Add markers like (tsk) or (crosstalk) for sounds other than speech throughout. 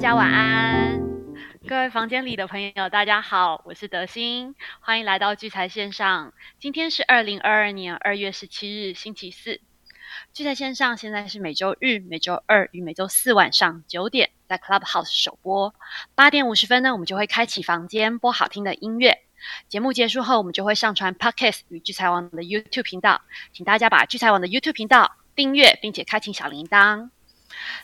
大家晚安，各位房间里的朋友，大家好，我是德心，欢迎来到聚财线上。今天是二零二二年二月十七日，星期四。聚财线上现在是每周日、每周二与每周四晚上九点在 Clubhouse 首播，八点五十分呢，我们就会开启房间播好听的音乐。节目结束后，我们就会上传 Podcast 与聚财网的 YouTube 频道，请大家把聚财网的 YouTube 频道订阅，并且开启小铃铛。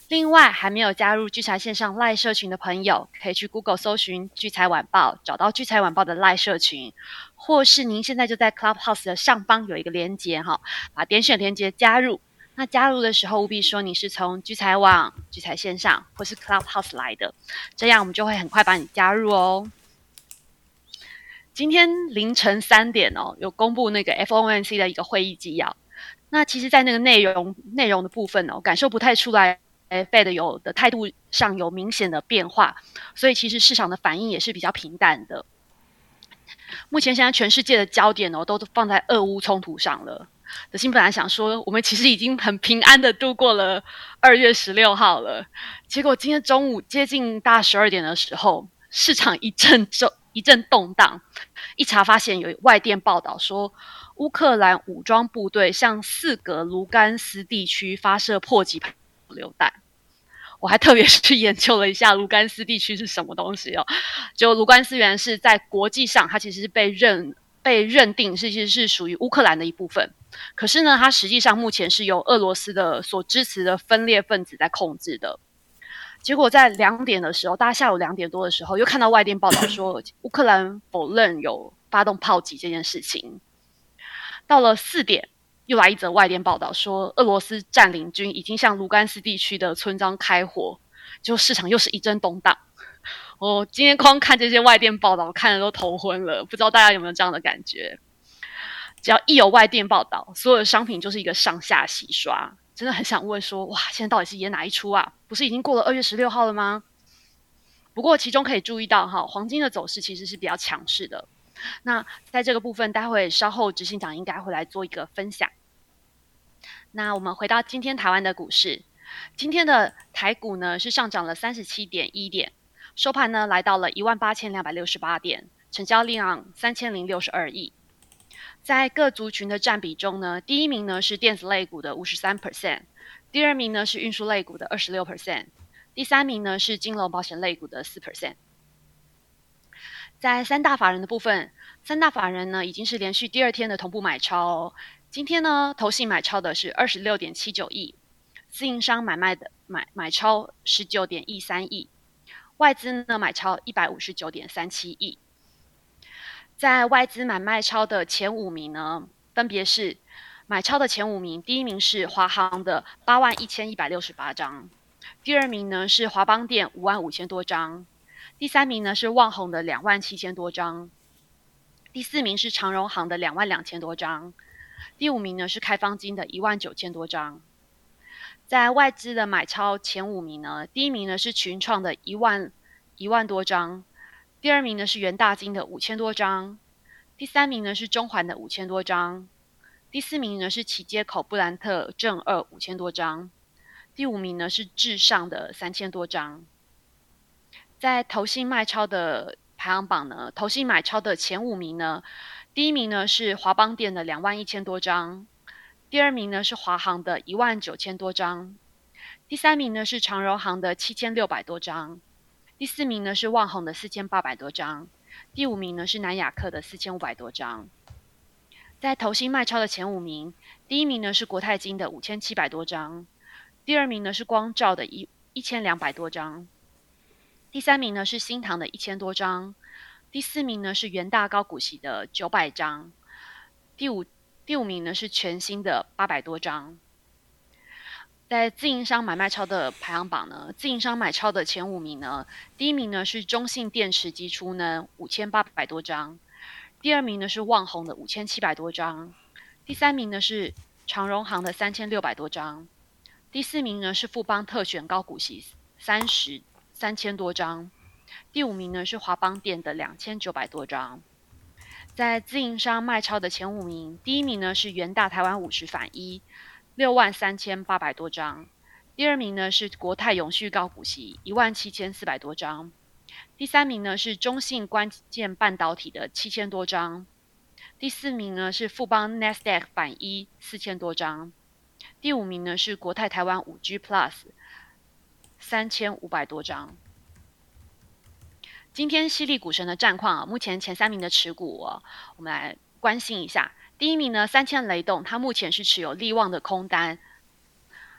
另外，还没有加入聚财线上赖社群的朋友，可以去 Google 搜寻聚财晚报，找到聚财晚报的赖社群，或是您现在就在 Clubhouse 的上方有一个连接哈，把点选连接加入。那加入的时候务必说你是从聚财网、聚财线上或是 Clubhouse 来的，这样我们就会很快把你加入哦。今天凌晨三点哦，有公布那个 FOMC 的一个会议纪要。那其实，在那个内容内容的部分呢，感受不太出来，Fed 有的态度上有明显的变化，所以其实市场的反应也是比较平淡的。目前现在全世界的焦点哦，都放在俄乌冲突上了。德心本来想说，我们其实已经很平安的度过了二月十六号了，结果今天中午接近大十二点的时候，市场一阵震一阵动荡，一查发现有外电报道说。乌克兰武装部队向四个卢甘斯地区发射迫击榴弹，我还特别去研究了一下卢甘斯地区是什么东西哦。就卢甘斯原是在国际上，它其实是被认被认定是其实是属于乌克兰的一部分。可是呢，它实际上目前是由俄罗斯的所支持的分裂分子在控制的。结果在两点的时候，大家下午两点多的时候，又看到外电报道说 (coughs) 乌克兰否认有发动炮击这件事情。到了四点，又来一则外电报道，说俄罗斯占领军已经向卢甘斯地区的村庄开火，就市场又是一阵动荡。我今天光看这些外电报道，看的都头昏了。不知道大家有没有这样的感觉？只要一有外电报道，所有的商品就是一个上下洗刷。真的很想问说，哇，现在到底是演哪一出啊？不是已经过了二月十六号了吗？不过其中可以注意到，哈，黄金的走势其实是比较强势的。那在这个部分，待会稍后执行长应该会来做一个分享。那我们回到今天台湾的股市，今天的台股呢是上涨了三十七点一点，收盘呢来到了一万八千两百六十八点，成交量三千零六十二亿。在各族群的占比中呢，第一名呢是电子类股的五十三 percent，第二名呢是运输类股的二十六 percent，第三名呢是金融保险类股的四 percent。在三大法人的部分，三大法人呢已经是连续第二天的同步买超。今天呢，投信买超的是二十六点七九亿，自营商买卖的买买超十九点一三亿，外资呢买超一百五十九点三七亿。在外资买卖超的前五名呢，分别是买超的前五名，第一名是华航的八万一千一百六十八张，第二名呢是华邦电五万五千多张。第三名呢是旺宏的两万七千多张，第四名是长荣行的两万两千多张，第五名呢是开方金的一万九千多张。在外资的买超前五名呢，第一名呢是群创的一万一万多张，第二名呢是元大金的五千多张，第三名呢是中环的五千多张，第四名呢是起街口布兰特正二五千多张，第五名呢是至上的三千多张。在投信卖超的排行榜呢，投信买超的前五名呢，第一名呢是华邦店的两万一千多张，第二名呢是华航的一万九千多张，第三名呢是长荣行的七千六百多张，第四名呢是旺宏的四千八百多张，第五名呢是南亚科的四千五百多张。在投信卖超的前五名，第一名呢是国泰金的五千七百多张，第二名呢是光照的一一千两百多张。第三名呢是新塘的一千多张，第四名呢是元大高股息的九百张，第五第五名呢是全新的八百多张。在自营商买卖超的排行榜呢，自营商买超的前五名呢，第一名呢是中信电池基出呢五千八百多张，第二名呢是旺宏的五千七百多张，第三名呢是长荣行的三千六百多张，第四名呢是富邦特选高股息三十。三千多张，第五名呢是华邦电的两千九百多张，在自营商卖超的前五名，第一名呢是元大台湾五十反一六万三千八百多张，第二名呢是国泰永续高股息一万七千四百多张，第三名呢是中信关键半导体的七千多张，第四名呢是富邦 Nasdaq 反一四千多张，第五名呢是国泰台湾五 G Plus 三千五百多张。今天犀利股神的战况啊，目前前三名的持股哦，我们来关心一下。第一名呢，三千雷动，它目前是持有利旺的空单。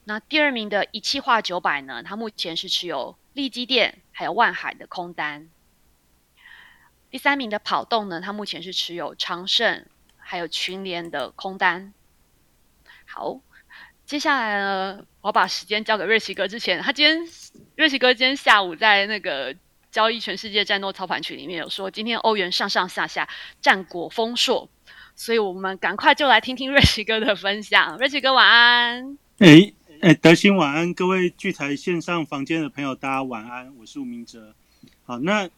那第二名的一汽化九百呢，它目前是持有利基电还有万海的空单。第三名的跑动呢，它目前是持有长盛还有群联的空单。好，接下来呢，我把时间交给瑞奇哥。之前他今天瑞奇哥今天下午在那个。交易全世界战斗操盘群里面有说，今天欧元上上下下，战果丰硕，所以我们赶快就来听听瑞奇哥的分享。瑞奇哥晚安。哎哎，德兴晚安，各位聚财线上房间的朋友，大家晚安，我是吴明哲。好，那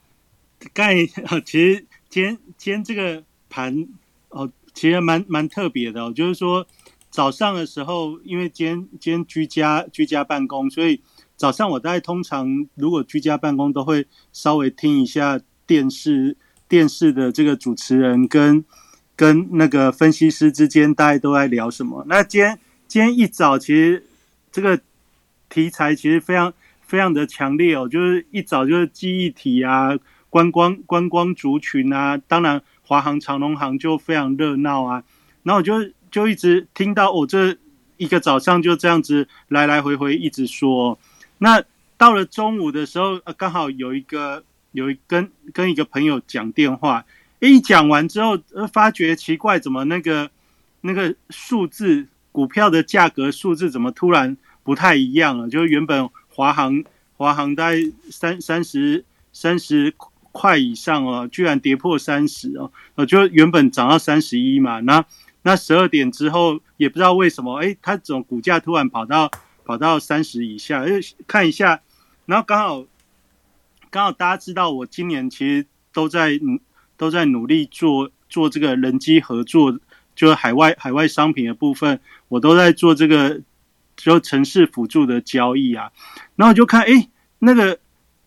刚才其实今天今天这个盘哦，其实蛮蛮特别的哦，就是说早上的时候，因为今天今居家居家办公，所以。早上我大概通常如果居家办公都会稍微听一下电视电视的这个主持人跟跟那个分析师之间大概都在聊什么。那今天今天一早其实这个题材其实非常非常的强烈哦，就是一早就是记忆体啊、观光观光族群啊，当然华航、长龙航就非常热闹啊。然后我就就一直听到我这一个早上就这样子来来回回一直说。那到了中午的时候，呃，刚好有一个有一跟跟一个朋友讲电话，一讲完之后，呃，发觉奇怪，怎么那个那个数字股票的价格数字怎么突然不太一样了？就原本华航华航在三三十三十块以上哦，居然跌破三十哦，呃，就原本涨到三十一嘛，那那十二点之后也不知道为什么，哎，它总股价突然跑到。跑到三十以下，就看一下，然后刚好刚好大家知道，我今年其实都在都在努力做做这个人机合作，就是海外海外商品的部分，我都在做这个就城市辅助的交易啊。然后就看，哎，那个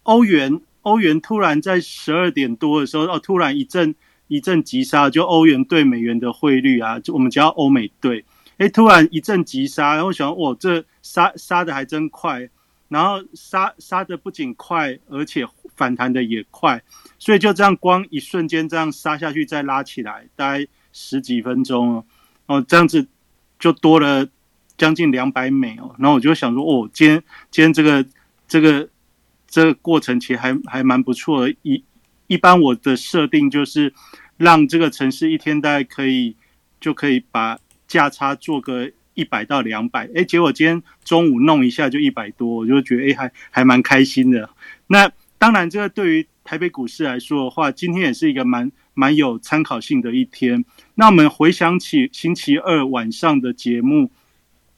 欧元欧元突然在十二点多的时候，哦，突然一阵一阵急杀，就欧元对美元的汇率啊，就我们叫欧美兑。哎，突然一阵急杀，然后想，哇，这杀杀的还真快，然后杀杀的不仅快，而且反弹的也快，所以就这样，光一瞬间这样杀下去，再拉起来，大概十几分钟哦，哦，这样子就多了将近两百美哦，然后我就想说，哦，今天今天这个这个这个过程其实还还蛮不错的，一一般我的设定就是让这个城市一天大概可以就可以把。价差做个一百到两百，哎，结果今天中午弄一下就一百多，我就觉得哎，还还蛮开心的。那当然，这个对于台北股市来说的话，今天也是一个蛮蛮有参考性的一天。那我们回想起星期二晚上的节目，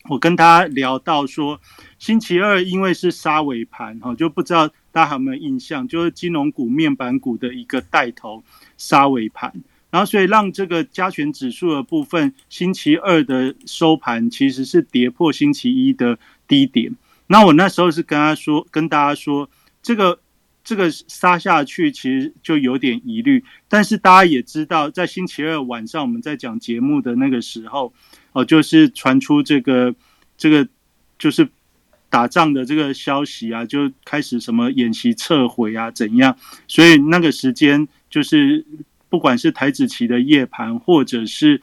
我跟大家聊到说，星期二因为是杀尾盘，哈，就不知道大家有没有印象，就是金融股、面板股的一个带头杀尾盘。然后，所以让这个加权指数的部分，星期二的收盘其实是跌破星期一的低点。那我那时候是跟他说，跟大家说，这个这个杀下去其实就有点疑虑。但是大家也知道，在星期二晚上我们在讲节目的那个时候，哦，就是传出这个这个就是打仗的这个消息啊，就开始什么演习撤回啊，怎样？所以那个时间就是。不管是台子期的夜盘，或者是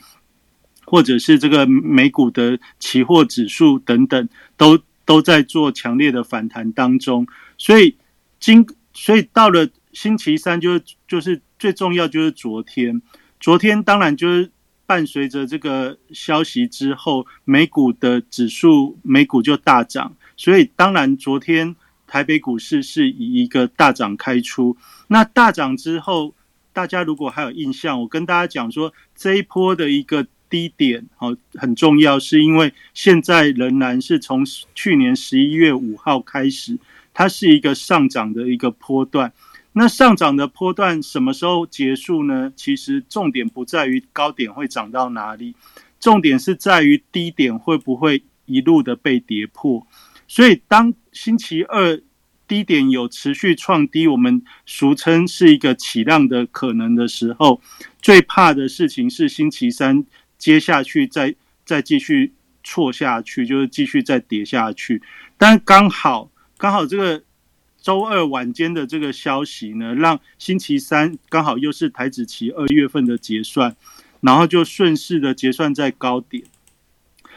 或者是这个美股的期货指数等等，都都在做强烈的反弹当中。所以今所以到了星期三，就是就是最重要就是昨天，昨天当然就是伴随着这个消息之后，美股的指数美股就大涨。所以当然昨天台北股市是以一个大涨开出。那大涨之后。大家如果还有印象，我跟大家讲说，这一波的一个低点，好很重要，是因为现在仍然是从去年十一月五号开始，它是一个上涨的一个波段。那上涨的波段什么时候结束呢？其实重点不在于高点会涨到哪里，重点是在于低点会不会一路的被跌破。所以当星期二低点有持续创低，我们俗称是一个起浪的可能的时候，最怕的事情是星期三接下去再再继续错下去，就是继续再跌下去。但刚好刚好这个周二晚间的这个消息呢，让星期三刚好又是台子期二月份的结算，然后就顺势的结算在高点。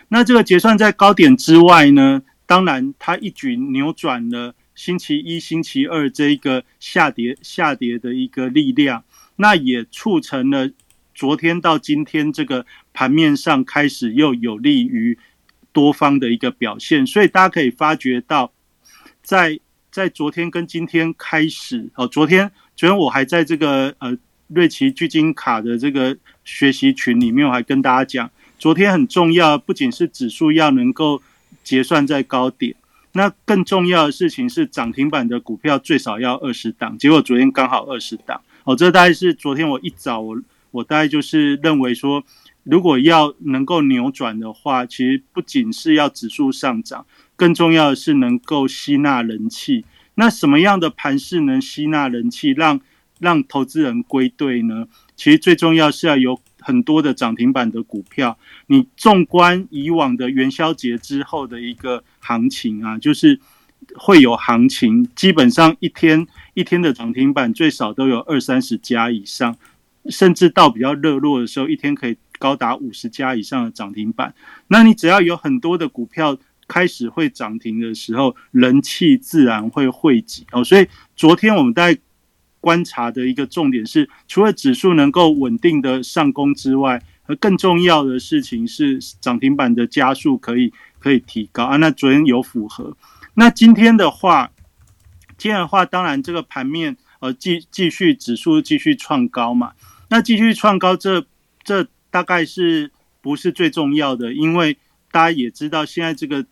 那这个结算在高点之外呢，当然它一举扭转了。星期一、星期二这一个下跌、下跌的一个力量，那也促成了昨天到今天这个盘面上开始又有利于多方的一个表现。所以大家可以发觉到，在在昨天跟今天开始，哦，昨天昨天我还在这个呃瑞奇巨金卡的这个学习群里面，我还跟大家讲，昨天很重要，不仅是指数要能够结算在高点。那更重要的事情是涨停板的股票最少要二十档，结果昨天刚好二十档。哦，这大概是昨天我一早我我大概就是认为说，如果要能够扭转的话，其实不仅是要指数上涨，更重要的是能够吸纳人气。那什么样的盘势能吸纳人气，让让投资人归队呢？其实最重要是要有。很多的涨停板的股票，你纵观以往的元宵节之后的一个行情啊，就是会有行情，基本上一天一天的涨停板最少都有二三十家以上，甚至到比较热络的时候，一天可以高达五十家以上的涨停板。那你只要有很多的股票开始会涨停的时候，人气自然会汇集哦。所以昨天我们在。观察的一个重点是，除了指数能够稳定的上攻之外，而更重要的事情是涨停板的加速可以可以提高啊。那昨天有符合，那今天的话，今天的话，当然这个盘面呃继继续指数继续创高嘛。那继续创高，这这大概是不是最重要的？因为大家也知道，现在这个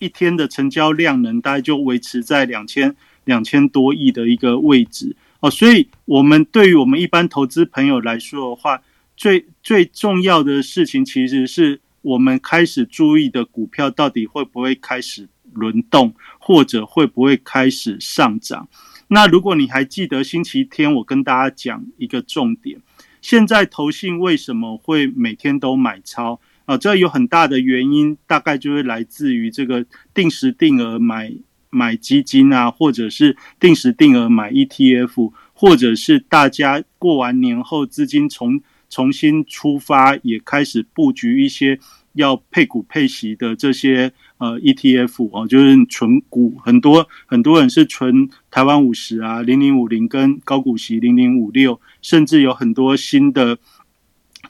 一天的成交量能大概就维持在两千两千多亿的一个位置。哦，所以我们对于我们一般投资朋友来说的话，最最重要的事情，其实是我们开始注意的股票到底会不会开始轮动，或者会不会开始上涨。那如果你还记得星期天我跟大家讲一个重点，现在投信为什么会每天都买超啊？这有很大的原因，大概就是来自于这个定时定额买。买基金啊，或者是定时定额买 ETF，或者是大家过完年后资金重重新出发，也开始布局一些要配股配息的这些呃 ETF 哦，就是存股，很多很多人是存台湾五十啊、零零五零跟高股息零零五六，甚至有很多新的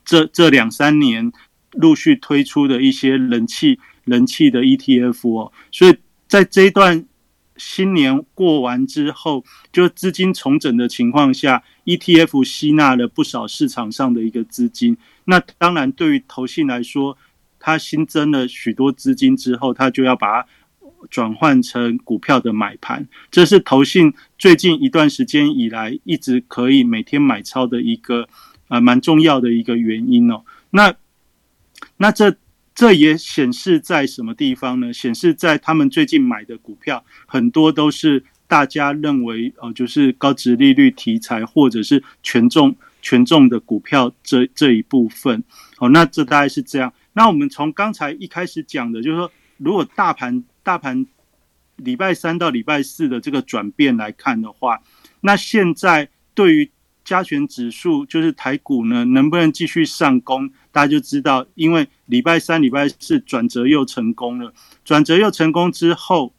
这这两三年陆续推出的一些人气人气的 ETF 哦，所以在这一段。新年过完之后，就资金重整的情况下，ETF 吸纳了不少市场上的一个资金。那当然，对于投信来说，它新增了许多资金之后，它就要把它转换成股票的买盘。这是投信最近一段时间以来一直可以每天买超的一个啊蛮重要的一个原因哦。那那这。这也显示在什么地方呢？显示在他们最近买的股票很多都是大家认为哦，就是高值利率题材或者是权重权重的股票这这一部分哦。那这大概是这样。那我们从刚才一开始讲的，就是说，如果大盘大盘礼拜三到礼拜四的这个转变来看的话，那现在对于加权指数就是台股呢，能不能继续上攻？大家就知道，因为礼拜三、礼拜四转折又成功了。转折又成功之后，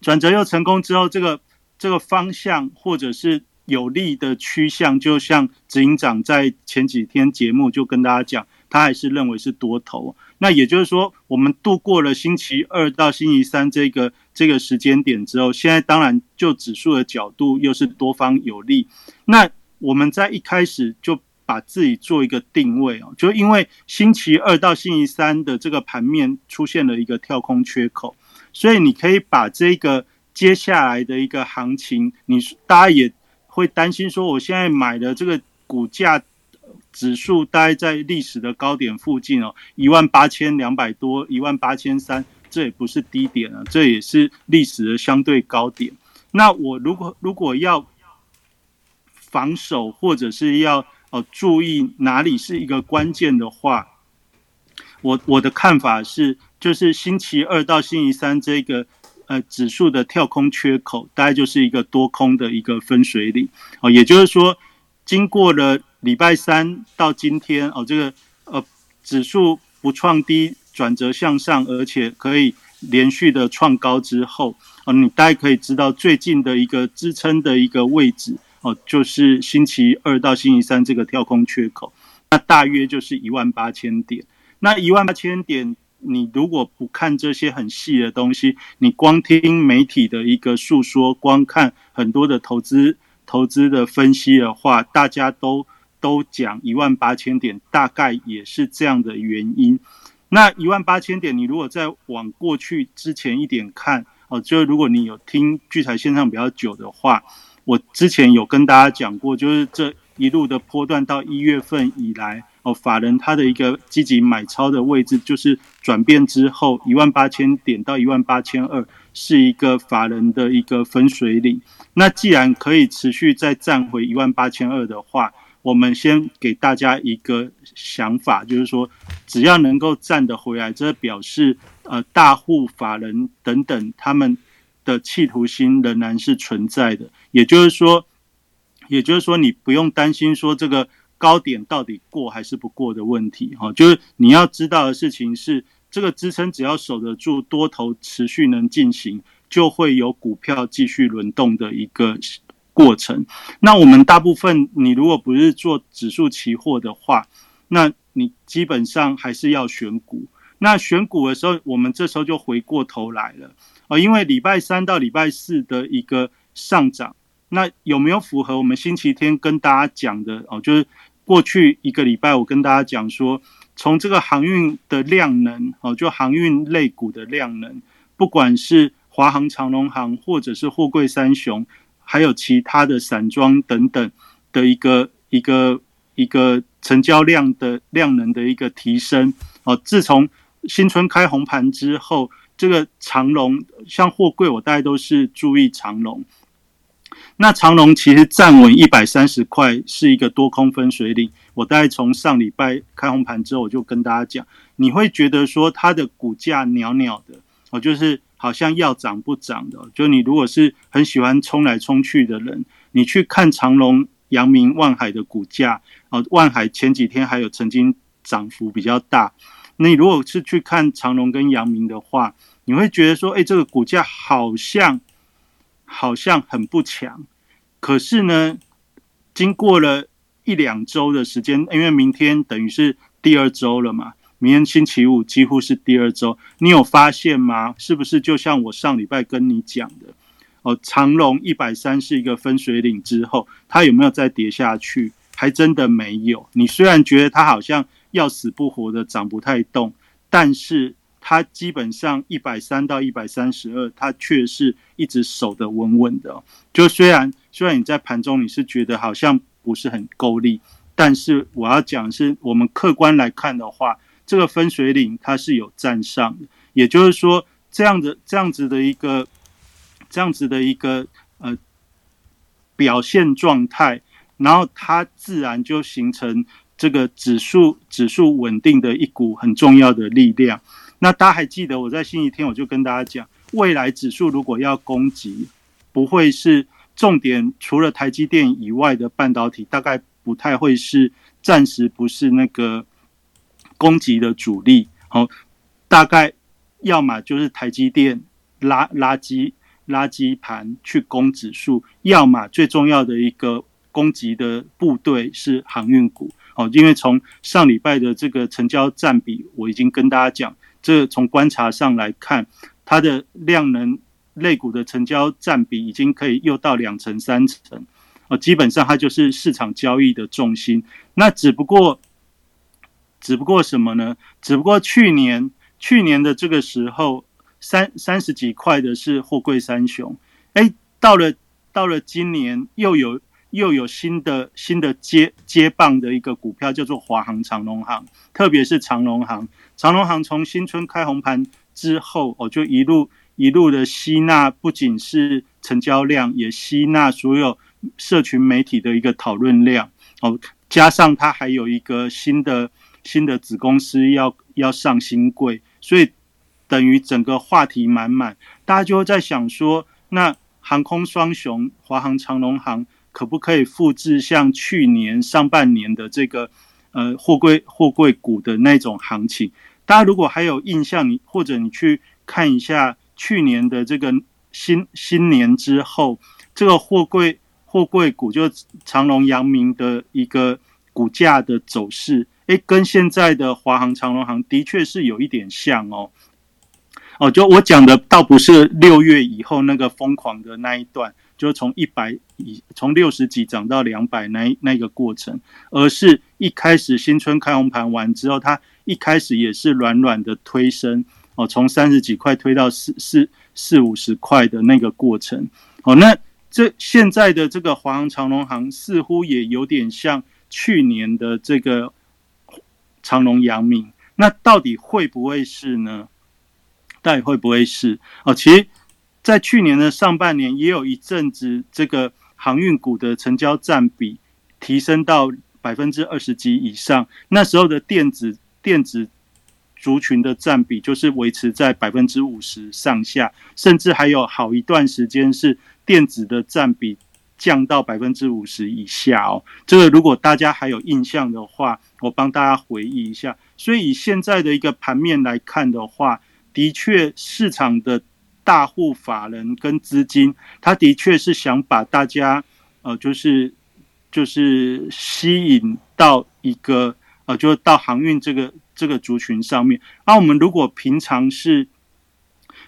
转折又成功之后，这个这个方向或者是有利的趋向，就像执行长在前几天节目就跟大家讲，他还是认为是多头。那也就是说，我们度过了星期二到星期三这个这个时间点之后，现在当然就指数的角度又是多方有利。那我们在一开始就。把自己做一个定位哦，就因为星期二到星期三的这个盘面出现了一个跳空缺口，所以你可以把这个接下来的一个行情，你大家也会担心说，我现在买的这个股价指数待在历史的高点附近哦，一万八千两百多，一万八千三。这也不是低点啊，这也是历史的相对高点。那我如果如果要防守，或者是要呃注意哪里是一个关键的话，我我的看法是，就是星期二到星期三这个呃指数的跳空缺口，大概就是一个多空的一个分水岭哦，也就是说，经过了礼拜三到今天哦，这个呃指数不创低。转折向上，而且可以连续的创高之后，哦，你大概可以知道最近的一个支撑的一个位置，哦，就是星期二到星期三这个跳空缺口，那大约就是一万八千点。那一万八千点，你如果不看这些很细的东西，你光听媒体的一个诉说，光看很多的投资投资的分析的话，大家都都讲一万八千点，大概也是这样的原因。那一万八千点，你如果再往过去之前一点看哦，就如果你有听聚财线上比较久的话，我之前有跟大家讲过，就是这一路的波段到一月份以来哦，法人他的一个积极买超的位置，就是转变之后一万八千点到一万八千二是一个法人的一个分水岭。那既然可以持续再站回一万八千二的话，我们先给大家一个想法，就是说，只要能够站得回来，这表示呃大户法人等等他们的企图心仍然是存在的。也就是说，也就是说，你不用担心说这个高点到底过还是不过的问题哈。就是你要知道的事情是，这个支撑只要守得住，多头持续能进行，就会有股票继续轮动的一个。过程，那我们大部分，你如果不是做指数期货的话，那你基本上还是要选股。那选股的时候，我们这时候就回过头来了啊，因为礼拜三到礼拜四的一个上涨，那有没有符合我们星期天跟大家讲的哦？就是过去一个礼拜，我跟大家讲说，从这个航运的量能哦，就航运类股的量能，不管是华航、长龙航，或者是货柜三雄。还有其他的散装等等的一个一个一个成交量的量能的一个提升哦。自从新春开红盘之后，这个长龙像货柜，我大概都是注意长龙。那长龙其实站稳一百三十块是一个多空分水岭。我大概从上礼拜开红盘之后，我就跟大家讲，你会觉得说它的股价袅袅的，我就是。好像要涨不涨的，就你如果是很喜欢冲来冲去的人，你去看长隆、阳明、万海的股价，哦，万海前几天还有曾经涨幅比较大。那你如果是去看长隆跟阳明的话，你会觉得说，哎，这个股价好像好像很不强。可是呢，经过了一两周的时间，因为明天等于是第二周了嘛。明天星期五几乎是第二周，你有发现吗？是不是就像我上礼拜跟你讲的？哦，长隆一百三是一个分水岭之后，它有没有再跌下去？还真的没有。你虽然觉得它好像要死不活的涨不太动，但是它基本上一百三到一百三十二，它却是一直守得稳稳的。就虽然虽然你在盘中你是觉得好像不是很够力，但是我要讲是我们客观来看的话。这个分水岭它是有站上的，也就是说，这样的这样子的一个这样子的一个呃表现状态，然后它自然就形成这个指数指数稳定的一股很重要的力量。那大家还记得我在星期天我就跟大家讲，未来指数如果要攻击，不会是重点，除了台积电以外的半导体，大概不太会是暂时不是那个。攻击的主力，好，大概要么就是台积电拉垃圾垃圾盘去攻指数，要么最重要的一个攻击的部队是航运股，哦，因为从上礼拜的这个成交占比，我已经跟大家讲，这从观察上来看，它的量能类股的成交占比已经可以又到两成三成，哦，基本上它就是市场交易的重心，那只不过。只不过什么呢？只不过去年去年的这个时候，三三十几块的是货柜三雄，哎，到了到了今年又有又有新的新的接接棒的一个股票叫做华航长龙航，特别是长龙航，长龙航从新春开红盘之后，哦，就一路一路的吸纳，不仅是成交量，也吸纳所有社群媒体的一个讨论量，哦，加上它还有一个新的新的子公司要要上新贵，所以等于整个话题满满，大家就会在想说，那航空双雄华航、长龙航可不可以复制像去年上半年的这个呃货柜货柜股的那种行情？大家如果还有印象，你或者你去看一下去年的这个新新年之后，这个货柜货柜股就长隆、阳明的一个股价的走势，诶，跟现在的华航、长隆航的确是有一点像哦。哦，就我讲的倒不是六月以后那个疯狂的那一段，就从一百以从六十几涨到两百那那个过程，而是一开始新春开红盘完之后，它。一开始也是软软的推升哦，从三十几块推到四四四五十块的那个过程哦，那这现在的这个华航长隆行似乎也有点像去年的这个长隆阳明，那到底会不会是呢？到底会不会是哦？其实，在去年的上半年也有一阵子，这个航运股的成交占比提升到百分之二十几以上，那时候的电子。电子族群的占比就是维持在百分之五十上下，甚至还有好一段时间是电子的占比降到百分之五十以下哦。这个如果大家还有印象的话，我帮大家回忆一下。所以以现在的一个盘面来看的话，的确市场的大户法人跟资金，他的确是想把大家呃，就是就是吸引到一个。呃，就到航运这个这个族群上面。那我们如果平常是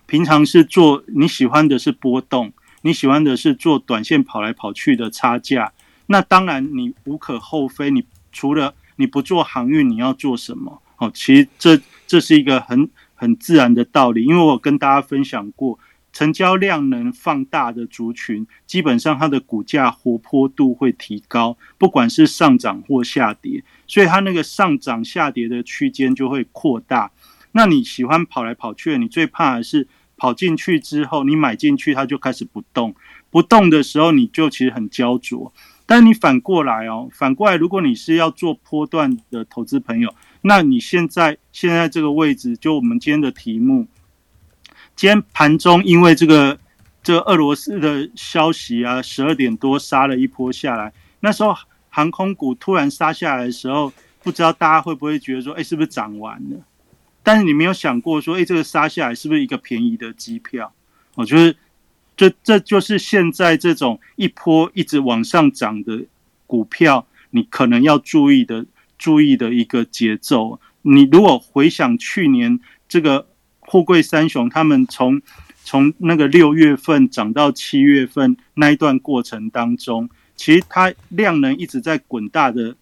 平常是做你喜欢的是波动，你喜欢的是做短线跑来跑去的差价，那当然你无可厚非。你除了你不做航运，你要做什么？哦，其实这这是一个很很自然的道理，因为我跟大家分享过。成交量能放大的族群，基本上它的股价活泼度会提高，不管是上涨或下跌，所以它那个上涨下跌的区间就会扩大。那你喜欢跑来跑去，你最怕的是跑进去之后，你买进去它就开始不动，不动的时候你就其实很焦灼。但你反过来哦，反过来，如果你是要做波段的投资朋友，那你现在现在这个位置，就我们今天的题目。今天盘中因为这个这个俄罗斯的消息啊，十二点多杀了一波下来。那时候航空股突然杀下来的时候，不知道大家会不会觉得说，哎，是不是涨完了？但是你没有想过说，哎，这个杀下来是不是一个便宜的机票？我觉得这这就是现在这种一波一直往上涨的股票，你可能要注意的注意的一个节奏。你如果回想去年这个。富贵三雄，他们从从那个六月份涨到七月份那一段过程当中，其实它量能一直在滚大的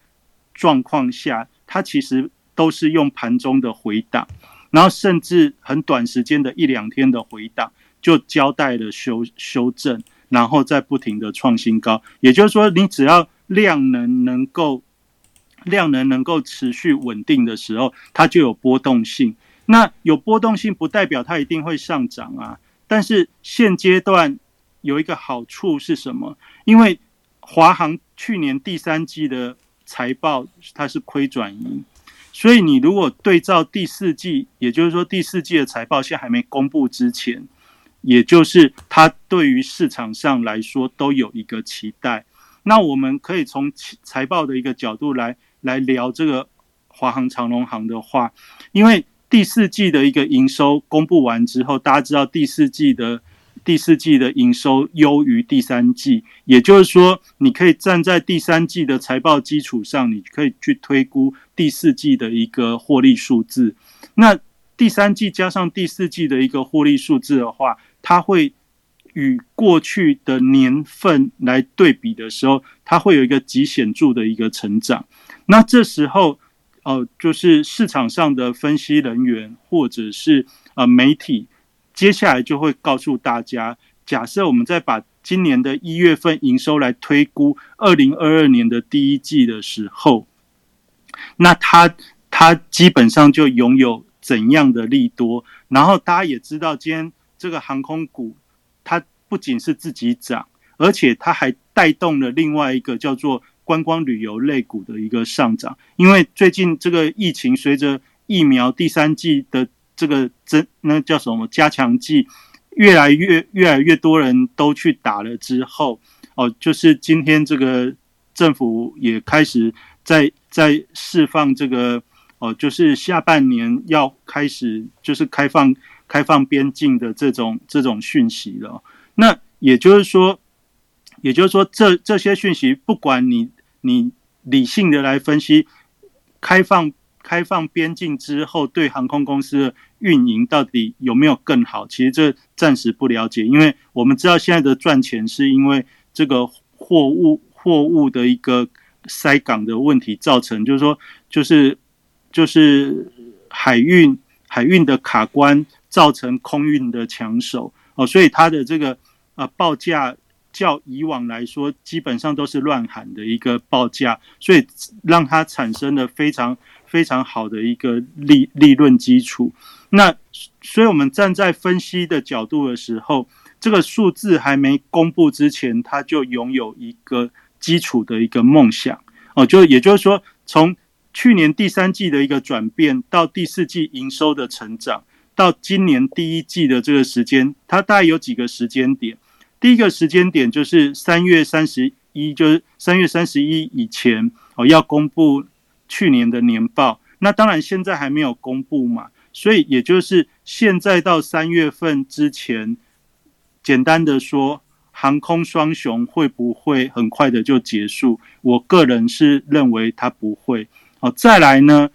状况下，它其实都是用盘中的回档，然后甚至很短时间的一两天的回档，就交代了修修正，然后再不停的创新高。也就是说，你只要量能能够量能能够持续稳定的时候，它就有波动性。那有波动性不代表它一定会上涨啊，但是现阶段有一个好处是什么？因为华航去年第三季的财报它是亏转盈，所以你如果对照第四季，也就是说第四季的财报现在还没公布之前，也就是它对于市场上来说都有一个期待。那我们可以从财报的一个角度来来聊这个华航、长龙航的话，因为。第四季的一个营收公布完之后，大家知道第四季的第四季的营收优于第三季，也就是说，你可以站在第三季的财报基础上，你可以去推估第四季的一个获利数字。那第三季加上第四季的一个获利数字的话，它会与过去的年份来对比的时候，它会有一个极显著的一个成长。那这时候。哦，就是市场上的分析人员或者是呃媒体，接下来就会告诉大家，假设我们在把今年的一月份营收来推估二零二二年的第一季的时候，那它它基本上就拥有怎样的利多。然后大家也知道，今天这个航空股它不仅是自己涨，而且它还带动了另外一个叫做观光旅游类股的一个上涨。因为最近这个疫情随着疫苗第三季的这个增，那叫什么加强剂，越来越越来越多人都去打了之后，哦，就是今天这个政府也开始在在释放这个。哦，就是下半年要开始就是开放开放边境的这种这种讯息了。那也就是说，也就是说，这这些讯息，不管你你理性的来分析，开放开放边境之后，对航空公司的运营到底有没有更好？其实这暂时不了解，因为我们知道现在的赚钱是因为这个货物货物的一个塞港的问题造成，就是说就是。就是海运海运的卡关造成空运的抢手哦，所以它的这个呃报价较以往来说，基本上都是乱喊的一个报价，所以让它产生了非常非常好的一个利利润基础。那所以我们站在分析的角度的时候，这个数字还没公布之前，它就拥有一个基础的一个梦想哦，就也就是说从。去年第三季的一个转变，到第四季营收的成长，到今年第一季的这个时间，它大概有几个时间点。第一个时间点就是三月三十一，就是三月三十一以前哦，要公布去年的年报。那当然现在还没有公布嘛，所以也就是现在到三月份之前，简单的说，航空双雄会不会很快的就结束？我个人是认为它不会。好，再来呢？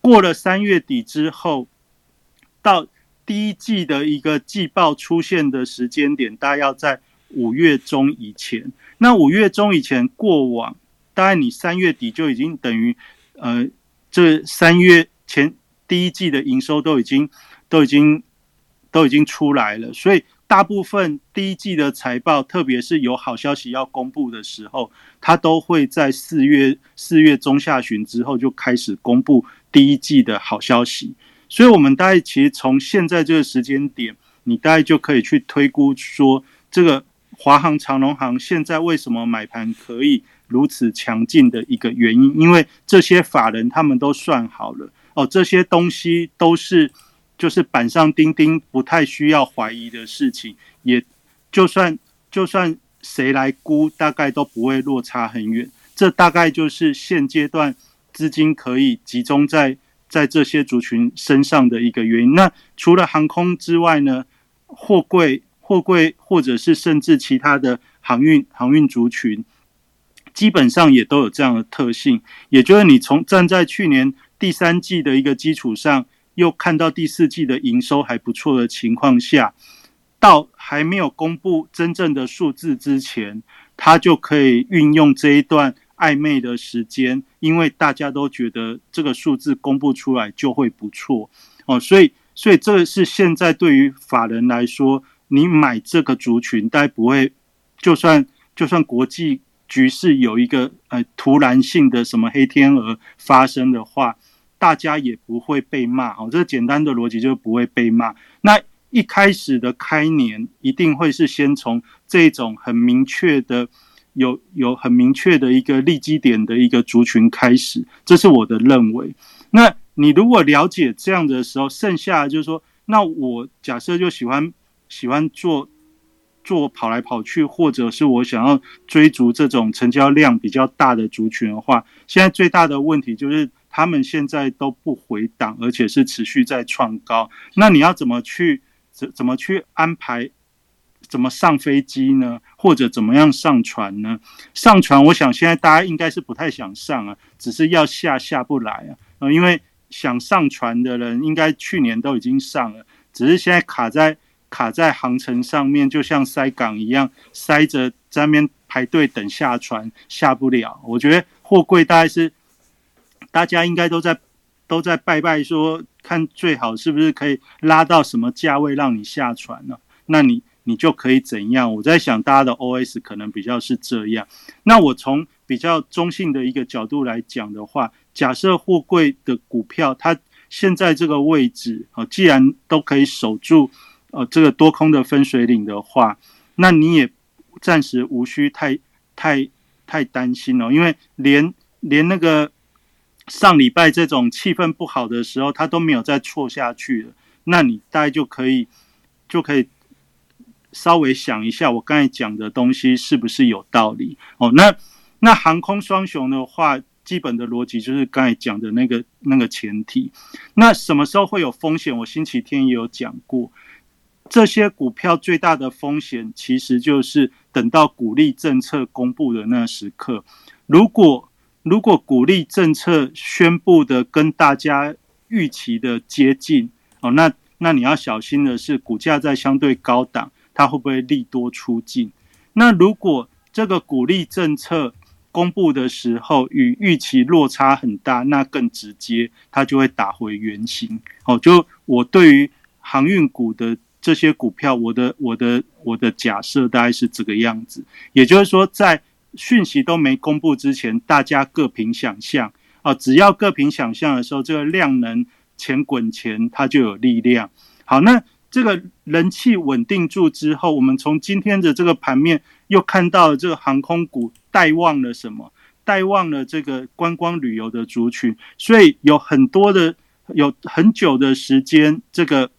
过了三月底之后，到第一季的一个季报出现的时间点，大概要在五月中以前。那五月中以前过往，大概你三月底就已经等于，呃，这三月前第一季的营收都已经都已经都已经出来了，所以。大部分第一季的财报，特别是有好消息要公布的时候，它都会在四月四月中下旬之后就开始公布第一季的好消息。所以，我们大概其实从现在这个时间点，你大概就可以去推估说，这个华航、长龙航现在为什么买盘可以如此强劲的一个原因，因为这些法人他们都算好了哦，这些东西都是。就是板上钉钉，不太需要怀疑的事情，也就算就算谁来估，大概都不会落差很远。这大概就是现阶段资金可以集中在在这些族群身上的一个原因。那除了航空之外呢？货柜、货柜，或者是甚至其他的航运、航运族群，基本上也都有这样的特性。也就是你从站在去年第三季的一个基础上。又看到第四季的营收还不错的情况下，到还没有公布真正的数字之前，他就可以运用这一段暧昧的时间，因为大家都觉得这个数字公布出来就会不错哦，所以，所以这是现在对于法人来说，你买这个族群，大概不会，就算就算国际局势有一个呃突然性的什么黑天鹅发生的话。大家也不会被骂哦，这个简单的逻辑就是不会被骂。那一开始的开年一定会是先从这种很明确的、有有很明确的一个利基点的一个族群开始，这是我的认为。那你如果了解这样的时候，剩下就是说，那我假设就喜欢喜欢做做跑来跑去，或者是我想要追逐这种成交量比较大的族群的话，现在最大的问题就是。他们现在都不回档，而且是持续在创高。那你要怎么去怎怎么去安排？怎么上飞机呢？或者怎么样上船呢？上船，我想现在大家应该是不太想上啊，只是要下下不来啊。呃，因为想上船的人，应该去年都已经上了，只是现在卡在卡在航程上面，就像塞港一样，塞着在那边排队等下船，下不了。我觉得货柜大概是。大家应该都在都在拜拜，说看最好是不是可以拉到什么价位让你下船呢？那你你就可以怎样？我在想，大家的 OS 可能比较是这样。那我从比较中性的一个角度来讲的话，假设货柜的股票它现在这个位置哦，既然都可以守住呃这个多空的分水岭的话，那你也暂时无需太太太担心哦，因为连连那个上礼拜这种气氛不好的时候，它都没有再错下去了，那你大概就可以就可以稍微想一下，我刚才讲的东西是不是有道理哦？那那航空双雄的话。基本的逻辑就是刚才讲的那个那个前提。那什么时候会有风险？我星期天也有讲过，这些股票最大的风险其实就是等到股利政策公布的那时刻。如果如果鼓励政策宣布的跟大家预期的接近哦，那那你要小心的是，股价在相对高档，它会不会利多出尽？那如果这个鼓励政策，公布的时候与预期落差很大，那更直接，它就会打回原形。哦，就我对于航运股的这些股票，我的我的我的假设大概是这个样子。也就是说，在讯息都没公布之前，大家各凭想象啊。只要各凭想象的时候，这个量能钱滚钱，它就有力量。好，那这个人气稳定住之后，我们从今天的这个盘面又看到这个航空股。带旺了什么？带旺了这个观光旅游的族群，所以有很多的有很久的时间，这个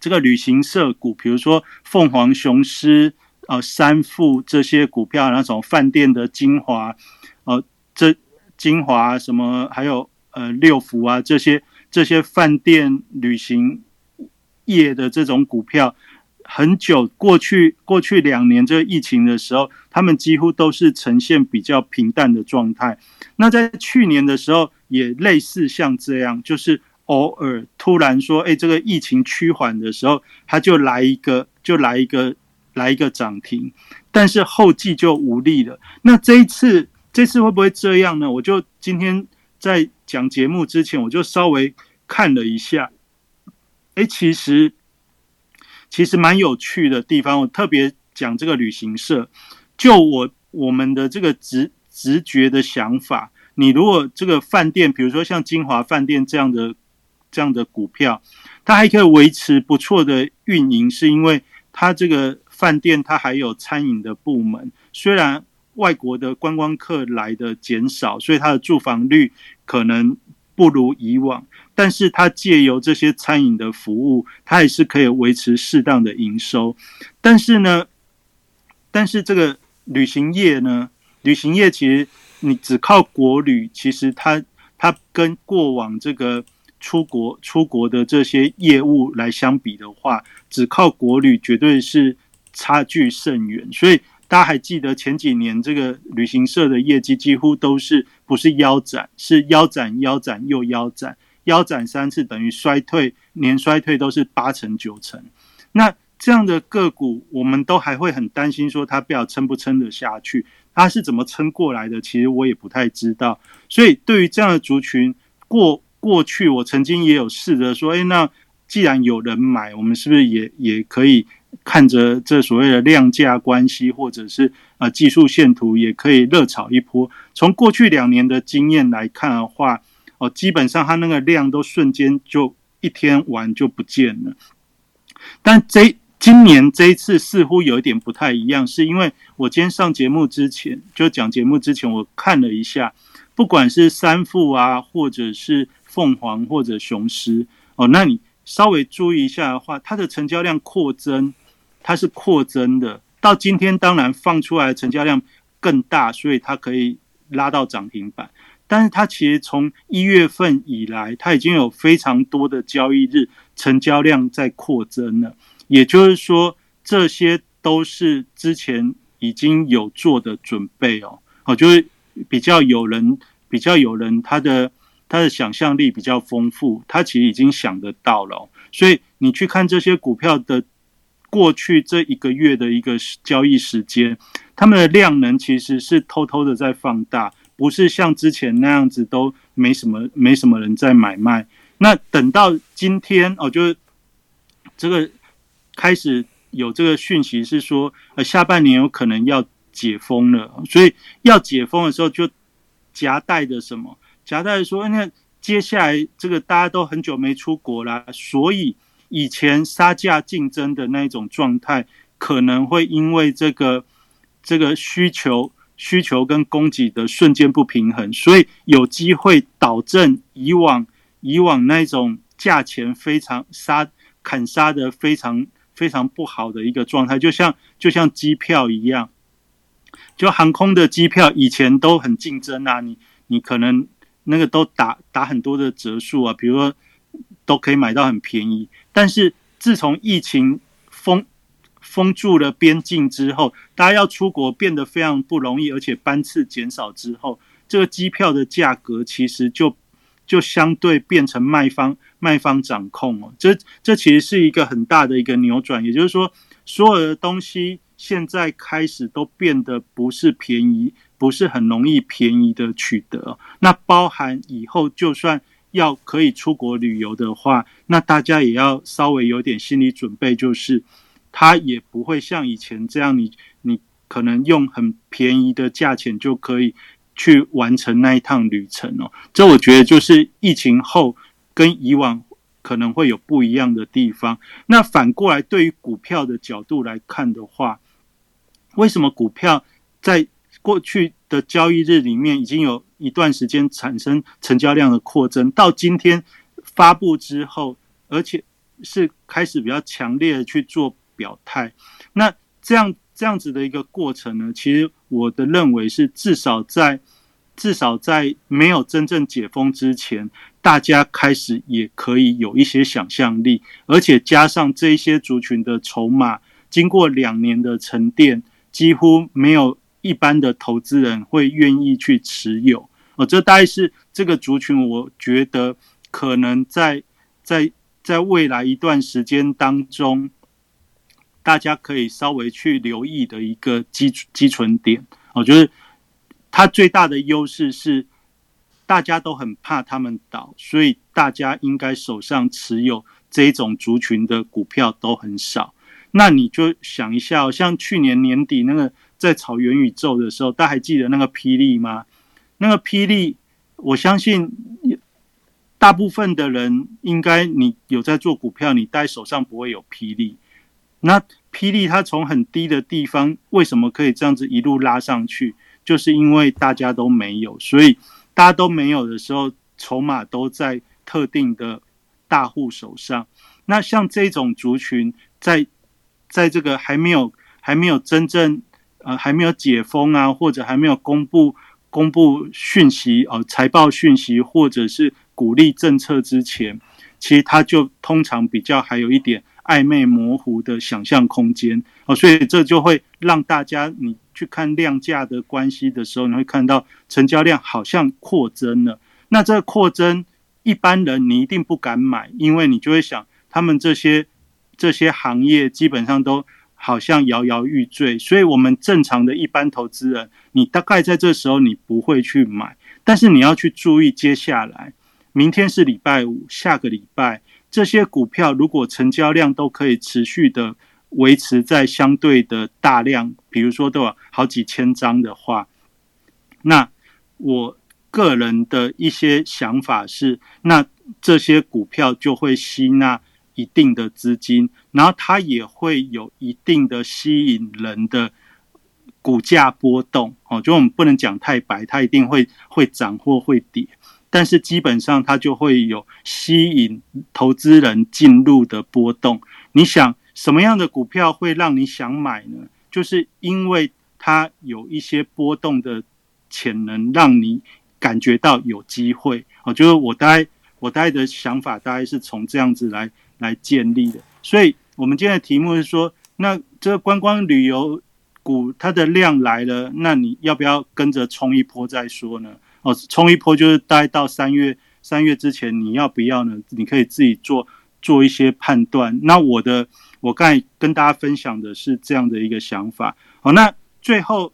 这个旅行社股，比如说凤凰雄狮、呃三富这些股票，那种饭店的精华，呃这精华什么，还有呃六福啊这些这些饭店旅行业的这种股票。很久过去，过去两年这个疫情的时候，他们几乎都是呈现比较平淡的状态。那在去年的时候，也类似像这样，就是偶尔突然说，哎，这个疫情趋缓的时候，它就来一个，就来一个，来一个涨停，但是后继就无力了。那这一次，这次会不会这样呢？我就今天在讲节目之前，我就稍微看了一下，哎，其实。其实蛮有趣的地方，我特别讲这个旅行社。就我我们的这个直直觉的想法，你如果这个饭店，比如说像金华饭店这样的这样的股票，它还可以维持不错的运营，是因为它这个饭店它还有餐饮的部门。虽然外国的观光客来的减少，所以它的住房率可能不如以往。但是它借由这些餐饮的服务，它也是可以维持适当的营收。但是呢，但是这个旅行业呢，旅行业其实你只靠国旅，其实它它跟过往这个出国出国的这些业务来相比的话，只靠国旅绝对是差距甚远。所以大家还记得前几年这个旅行社的业绩几乎都是不是腰斩，是腰斩腰斩又腰斩。腰斩三次等于衰退，年衰退都是八成九成。那这样的个股，我们都还会很担心，说它不要撑不撑得下去？它是怎么撑过来的？其实我也不太知道。所以对于这样的族群，过过去我曾经也有试着说，哎，那既然有人买，我们是不是也也可以看着这所谓的量价关系，或者是呃技术线图，也可以热炒一波？从过去两年的经验来看的话。哦，基本上它那个量都瞬间就一天完就不见了。但这今年这一次似乎有一点不太一样，是因为我今天上节目之前就讲节目之前，我看了一下，不管是三富啊，或者是凤凰或者雄狮，哦，那你稍微注意一下的话，它的成交量扩增，它是扩增的。到今天当然放出来成交量更大，所以它可以拉到涨停板。但是它其实从一月份以来，它已经有非常多的交易日成交量在扩增了。也就是说，这些都是之前已经有做的准备哦。哦，就是比较有人，比较有人，他的他的想象力比较丰富，他其实已经想得到了。所以你去看这些股票的过去这一个月的一个交易时间，他们的量能其实是偷偷的在放大。不是像之前那样子都没什么没什么人在买卖，那等到今天哦，就是这个开始有这个讯息是说，呃，下半年有可能要解封了，所以要解封的时候就夹带着什么？夹带说，那接下来这个大家都很久没出国啦，所以以前杀价竞争的那一种状态，可能会因为这个这个需求需求跟供给的瞬间不平衡，所以有机会导正以往以往那种价钱非常杀砍杀的非常非常不好的一个状态，就像就像机票一样，就航空的机票以前都很竞争啊，你你可能。那个都打打很多的折数啊，比如说都可以买到很便宜。但是自从疫情封封住了边境之后，大家要出国变得非常不容易，而且班次减少之后，这个机票的价格其实就就相对变成卖方卖方掌控哦。这这其实是一个很大的一个扭转，也就是说，所有的东西现在开始都变得不是便宜。不是很容易便宜的取得，那包含以后就算要可以出国旅游的话，那大家也要稍微有点心理准备，就是它也不会像以前这样，你你可能用很便宜的价钱就可以去完成那一趟旅程哦。这我觉得就是疫情后跟以往可能会有不一样的地方。那反过来，对于股票的角度来看的话，为什么股票在过去的交易日里面，已经有一段时间产生成交量的扩增，到今天发布之后，而且是开始比较强烈的去做表态。那这样这样子的一个过程呢，其实我的认为是至少在至少在没有真正解封之前，大家开始也可以有一些想象力，而且加上这一些族群的筹码，经过两年的沉淀，几乎没有。一般的投资人会愿意去持有哦，这大概是这个族群，我觉得可能在在在未来一段时间当中，大家可以稍微去留意的一个基基存点。我觉得它最大的优势是大家都很怕他们倒，所以大家应该手上持有这种族群的股票都很少。那你就想一下，像去年年底那个。在炒元宇宙的时候，大家还记得那个霹雳吗？那个霹雳，我相信大部分的人应该你有在做股票，你戴手上不会有霹雳。那霹雳它从很低的地方，为什么可以这样子一路拉上去？就是因为大家都没有，所以大家都没有的时候，筹码都在特定的大户手上。那像这种族群，在在这个还没有还没有真正呃，还没有解封啊，或者还没有公布公布讯息哦，财报讯息或者是鼓励政策之前，其实它就通常比较还有一点暧昧模糊的想象空间哦，所以这就会让大家你去看量价的关系的时候，你会看到成交量好像扩增了。那这个扩增，一般人你一定不敢买，因为你就会想，他们这些这些行业基本上都。好像摇摇欲坠，所以我们正常的一般投资人，你大概在这时候你不会去买，但是你要去注意接下来，明天是礼拜五，下个礼拜这些股票如果成交量都可以持续的维持在相对的大量，比如说都有好几千张的话，那我个人的一些想法是，那这些股票就会吸纳。一定的资金，然后它也会有一定的吸引人的股价波动哦。就我们不能讲太白，它一定会会涨或会跌，但是基本上它就会有吸引投资人进入的波动。你想什么样的股票会让你想买呢？就是因为它有一些波动的潜能，让你感觉到有机会哦。就是我大概我大概的想法，大概是从这样子来。来建立的，所以我们今天的题目是说，那这个观光旅游股它的量来了，那你要不要跟着冲一波再说呢？哦，冲一波就是待到三月三月之前，你要不要呢？你可以自己做做一些判断。那我的我刚才跟大家分享的是这样的一个想法。好，那最后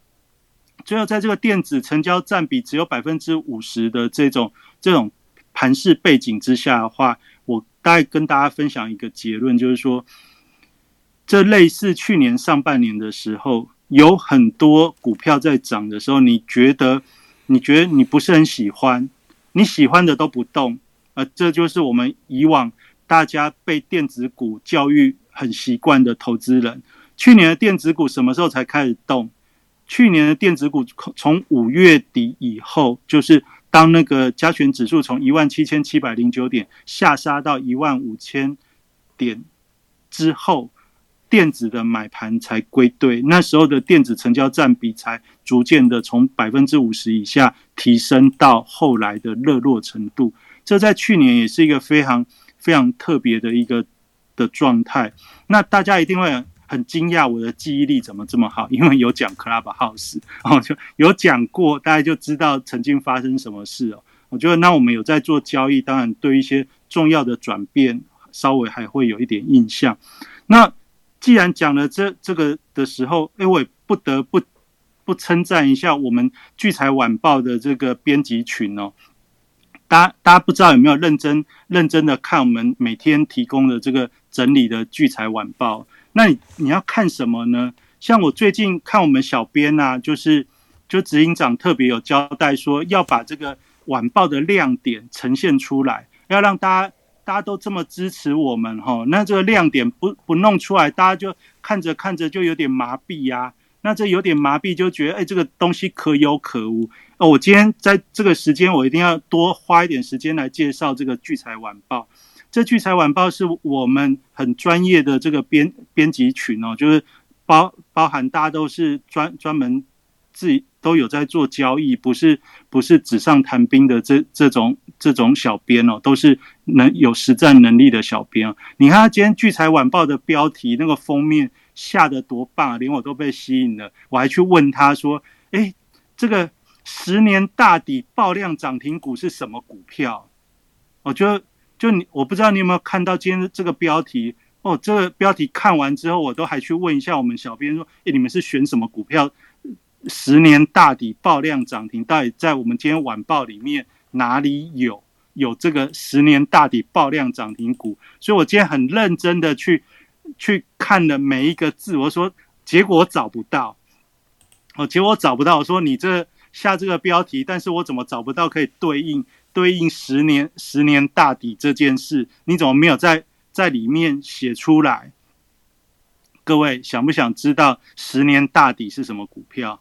最后在这个电子成交占比只有百分之五十的这种这种盘势背景之下的话，大概跟大家分享一个结论，就是说，这类似去年上半年的时候，有很多股票在涨的时候，你觉得你觉得你不是很喜欢，你喜欢的都不动，呃，这就是我们以往大家被电子股教育很习惯的投资人。去年的电子股什么时候才开始动？去年的电子股从五月底以后，就是当那个加权指数从一万七千七百零九点下杀到一万五千点之后。电子的买盘才归队，那时候的电子成交占比才逐渐的从百分之五十以下提升到后来的热络程度。这在去年也是一个非常非常特别的一个的状态。那大家一定会很惊讶，我的记忆力怎么这么好？因为有讲 Clubhouse，然后就有讲过，大家就知道曾经发生什么事哦。我觉得那我们有在做交易，当然对一些重要的转变稍微还会有一点印象。那既然讲了这这个的时候，哎，我不得不不称赞一下我们聚财晚报的这个编辑群哦。大家大家不知道有没有认真认真的看我们每天提供的这个整理的聚财晚报？那你要看什么呢？像我最近看我们小编啊，就是就执行长特别有交代说，要把这个晚报的亮点呈现出来，要让大家。大家都这么支持我们哈，那这个亮点不不弄出来，大家就看着看着就有点麻痹呀。那这有点麻痹，就觉得哎，这个东西可有可无哦。我今天在这个时间，我一定要多花一点时间来介绍这个聚财晚报。这聚财晚报是我们很专业的这个编编辑群哦，就是包包含大家都是专专门自己都有在做交易，不是不是纸上谈兵的这这种。这种小编哦，都是能有实战能力的小编。你看他今天《聚财晚报》的标题那个封面下的多棒，连我都被吸引了。我还去问他说：“哎，这个十年大底爆量涨停股是什么股票？”我觉得就你，我不知道你有没有看到今天这个标题哦。这个标题看完之后，我都还去问一下我们小编说：“哎，你们是选什么股票？十年大底爆量涨停，到底在我们今天晚报里面？”哪里有有这个十年大底爆量涨停股？所以我今天很认真的去去看了每一个字，我说结果我找不到，哦，结果我找不到。我说你这下这个标题，但是我怎么找不到可以对应对应十年十年大底这件事？你怎么没有在在里面写出来？各位想不想知道十年大底是什么股票？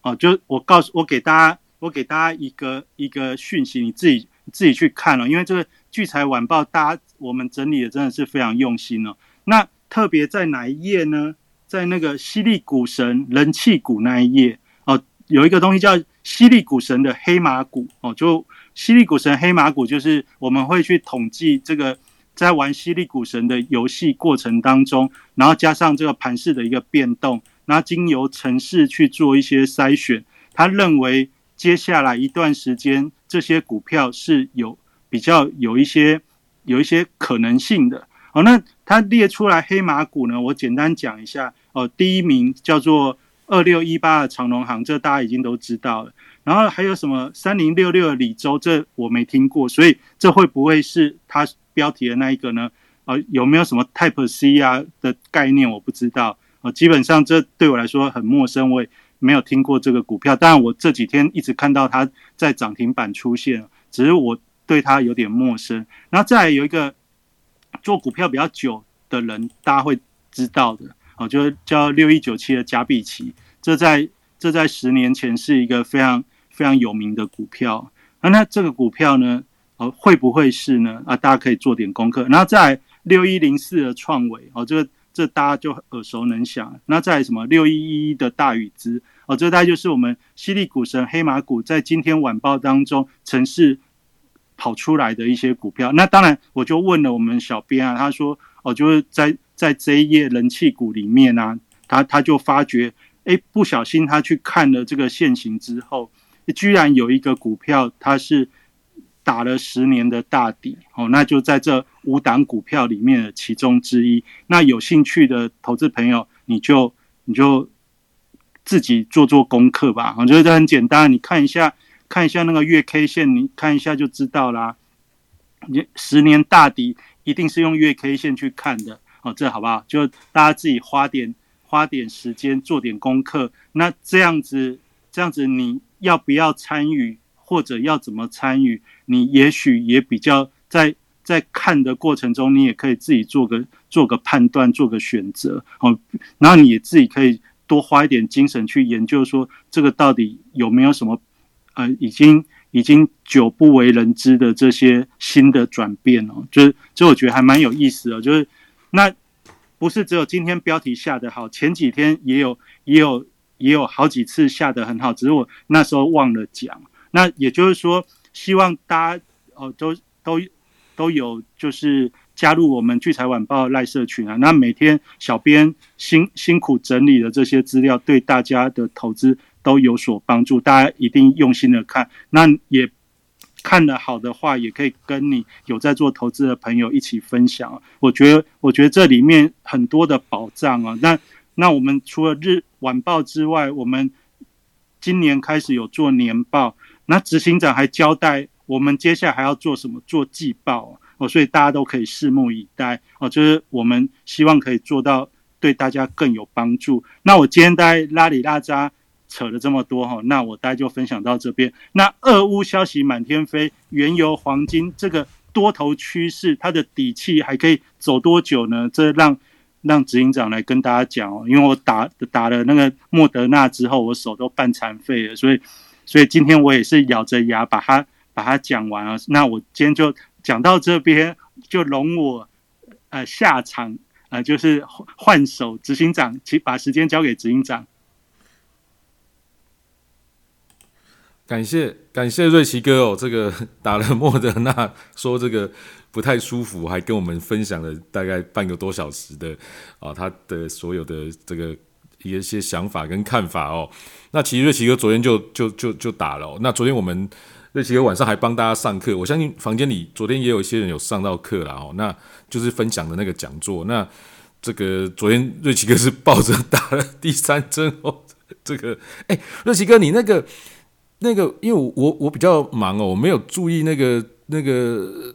哦，就我告诉我给大家。我给大家一个一个讯息，你自己自己去看了，因为这个聚财晚报，大家我们整理的真的是非常用心哦。那特别在哪一页呢？在那个犀利股神人气股那一页哦，有一个东西叫犀利股神的黑马股哦，就犀利股神黑马股，就是我们会去统计这个在玩犀利股神的游戏过程当中，然后加上这个盘势的一个变动，然后经由城市去做一些筛选，他认为。接下来一段时间，这些股票是有比较有一些有一些可能性的。好，那它列出来黑马股呢？我简单讲一下。哦，第一名叫做二六一八的长隆行，这大家已经都知道了。然后还有什么三零六六的李州，这我没听过，所以这会不会是它标题的那一个呢？啊，有没有什么 Type C 啊的概念？我不知道。啊，基本上这对我来说很陌生，我也。没有听过这个股票，当然我这几天一直看到它在涨停板出现，只是我对它有点陌生。然后再有一个做股票比较久的人，大家会知道的哦，就是叫六一九七的加币奇，这在这在十年前是一个非常非常有名的股票。那那这个股票呢，哦会不会是呢？啊，大家可以做点功课。然后在六一零四的创维哦，这个这大家就耳熟能详。那在什么六一一一的大禹资。哦，这大概就是我们犀利股神黑马股在今天晚报当中城市跑出来的一些股票。那当然，我就问了我们小编啊，他说，哦，就是在在这一页人气股里面啊，他他就发觉，哎，不小心他去看了这个现形之后，居然有一个股票它是打了十年的大底，哦，那就在这五档股票里面的其中之一。那有兴趣的投资朋友，你就你就。自己做做功课吧，我觉得这很简单，你看一下，看一下那个月 K 线，你看一下就知道啦。你十年大底一定是用月 K 线去看的，哦，这好不好？就大家自己花点花点时间做点功课，那这样子这样子你要不要参与？或者要怎么参与，你也许也比较在在看的过程中，你也可以自己做个做个判断，做个选择哦。然后你也自己可以多花一点精神去研究，说这个到底有没有什么呃，已经已经久不为人知的这些新的转变哦。就是这我觉得还蛮有意思的，就是那不是只有今天标题下的好，前几天也有也有。也有好几次下得很好，只是我那时候忘了讲。那也就是说，希望大家哦都都都有就是加入我们聚财晚报赖社群啊。那每天小编辛辛苦整理的这些资料，对大家的投资都有所帮助。大家一定用心的看，那也看得好的话，也可以跟你有在做投资的朋友一起分享。我觉得，我觉得这里面很多的宝藏啊。那那我们除了日晚报之外，我们今年开始有做年报。那执行长还交代我们接下来还要做什么？做季报哦，所以大家都可以拭目以待哦。就是我们希望可以做到对大家更有帮助。那我今天在拉里拉扎扯了这么多哈，那我大概就分享到这边。那俄乌消息满天飞，原油、黄金这个多头趋势，它的底气还可以走多久呢？这让。让执行长来跟大家讲哦，因为我打打了那个莫德纳之后，我手都半残废了，所以所以今天我也是咬着牙把它把它讲完啊。那我今天就讲到这边，就容我呃下场呃就是换手执行长，请把时间交给执行长。感谢感谢瑞奇哥哦，这个 (laughs) 打了莫德纳说这个。不太舒服，还跟我们分享了大概半个多小时的啊，他的所有的这个一些想法跟看法哦。那其实瑞奇哥昨天就就就就打了。那昨天我们瑞奇哥晚上还帮大家上课，我相信房间里昨天也有一些人有上到课了哦。那就是分享的那个讲座。那这个昨天瑞奇哥是抱着打了第三针哦。这个哎，瑞奇哥你那个那个，因为我我比较忙哦，我没有注意那个那个。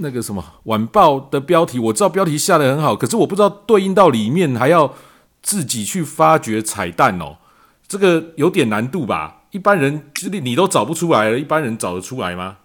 那个什么晚报的标题，我知道标题下的很好，可是我不知道对应到里面还要自己去发掘彩蛋哦，这个有点难度吧？一般人你你都找不出来了，一般人找得出来吗？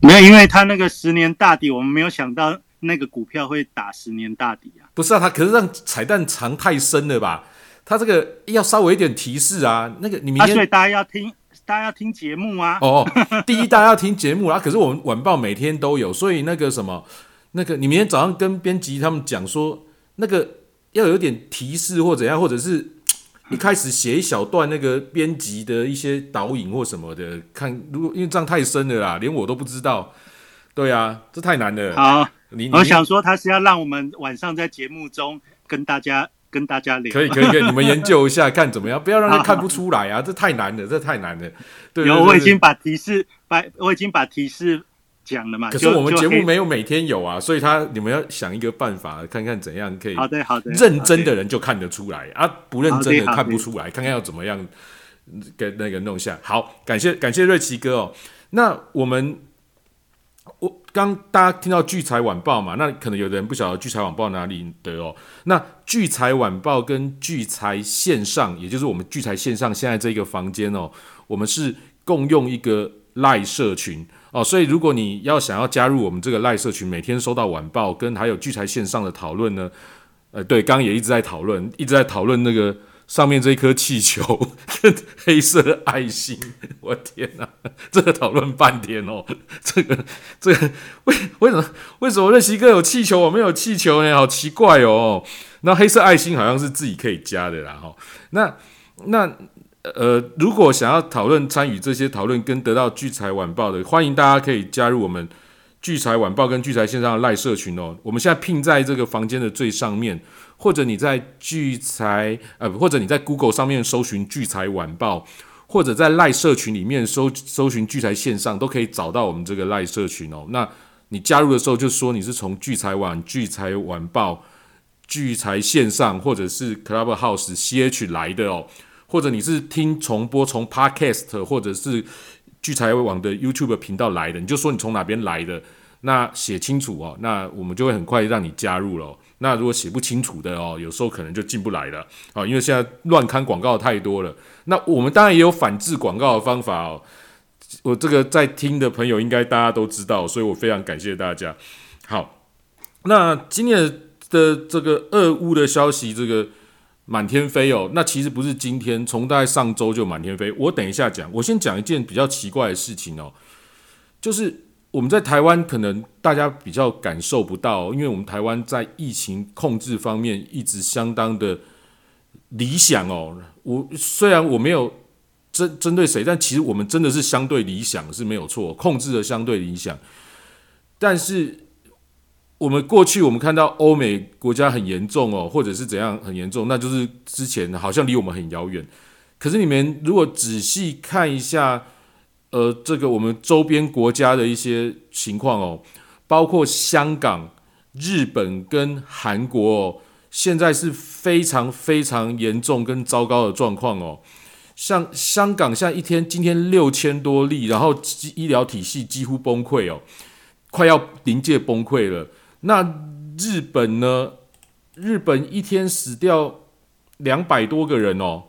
没有，因为他那个十年大底，我们没有想到那个股票会打十年大底啊。不是啊，他可是让彩蛋藏太深了吧？他这个要稍微一点提示啊。那个你明天，所以大家要听。大家要听节目啊！哦，第一大家要听节目啊。可是我们晚报每天都有，所以那个什么，那个你明天早上跟编辑他们讲说，那个要有点提示或怎样，或者是 (tsk) 一开始写一小段那个编辑的一些导引或什么的，看如果因为这样太深了啦，连我都不知道。对啊，这太难了。好，我想说他是要让我们晚上在节目中跟大家。跟大家聊，可以可以可以，你们研究一下看怎么样，不要让他看不出来啊，这太难了，这太难了。对，有我已经把提示把我已经把提示讲了嘛。可是我们节目没有每天有啊，所以他你们要想一个办法，看看怎样可以。好的好的，认真的人就看得出来啊，不认真的看不出来，看看要怎么样给那个弄下。好，感谢感谢瑞奇哥哦。那我们我。刚大家听到聚财晚报嘛，那可能有的人不晓得聚财晚报哪里的哦。那聚财晚报跟聚财线上，也就是我们聚财线上现在这个房间哦，我们是共用一个赖社群哦。所以如果你要想要加入我们这个赖社群，每天收到晚报跟还有聚财线上的讨论呢，呃，对，刚刚也一直在讨论，一直在讨论那个。上面这一颗气球 (laughs) 跟黑色的爱心，(laughs) 我天哪！这个讨论半天哦，(laughs) 这个这个为为什么为什么认识一个有气球，我没有气球呢？好奇怪哦。那黑色爱心好像是自己可以加的啦，哈。那那呃，如果想要讨论参与这些讨论跟得到聚财晚报的，欢迎大家可以加入我们聚财晚报跟聚财线上的赖社群哦。我们现在拼在这个房间的最上面。或者你在聚财呃，或者你在 Google 上面搜寻聚财晚报，或者在赖社群里面搜搜寻聚财线上，都可以找到我们这个赖社群哦。那你加入的时候就说你是从聚财网、聚财晚报、聚财线上，或者是 Clubhouse CH 来的哦，或者你是听重播从 Podcast 或者是聚财网的 YouTube 频道来的，你就说你从哪边来的，那写清楚哦，那我们就会很快让你加入了。那如果写不清楚的哦，有时候可能就进不来了啊，因为现在乱刊广告太多了。那我们当然也有反制广告的方法哦，我这个在听的朋友应该大家都知道，所以我非常感谢大家。好，那今天的这个俄乌的消息，这个满天飞哦，那其实不是今天，从大概上周就满天飞。我等一下讲，我先讲一件比较奇怪的事情哦，就是我们在台湾可能大家比较感受不到，因为我们台湾在疫情控制方面一直相当的理想哦。我虽然我没有。针针对谁？但其实我们真的是相对理想是没有错，控制的相对理想。但是我们过去我们看到欧美国家很严重哦，或者是怎样很严重，那就是之前好像离我们很遥远。可是你们如果仔细看一下，呃，这个我们周边国家的一些情况哦，包括香港、日本跟韩国哦，现在是非常非常严重跟糟糕的状况哦。像香港现在一天今天六千多例，然后医疗体系几乎崩溃哦，快要临界崩溃了。那日本呢？日本一天死掉两百多个人哦，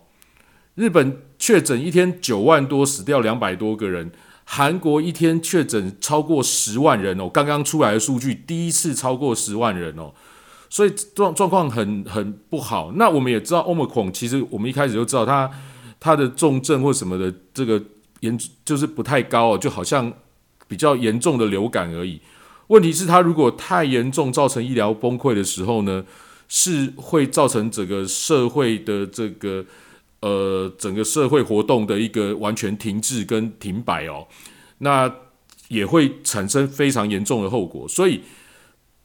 日本确诊一天九万多，死掉两百多个人。韩国一天确诊超过十万人哦，刚刚出来的数据第一次超过十万人哦，所以状状况很很不好。那我们也知道欧 r 孔，其实我们一开始就知道它。它的重症或什么的这个严就是不太高哦，就好像比较严重的流感而已。问题是它如果太严重，造成医疗崩溃的时候呢，是会造成整个社会的这个呃整个社会活动的一个完全停滞跟停摆哦，那也会产生非常严重的后果。所以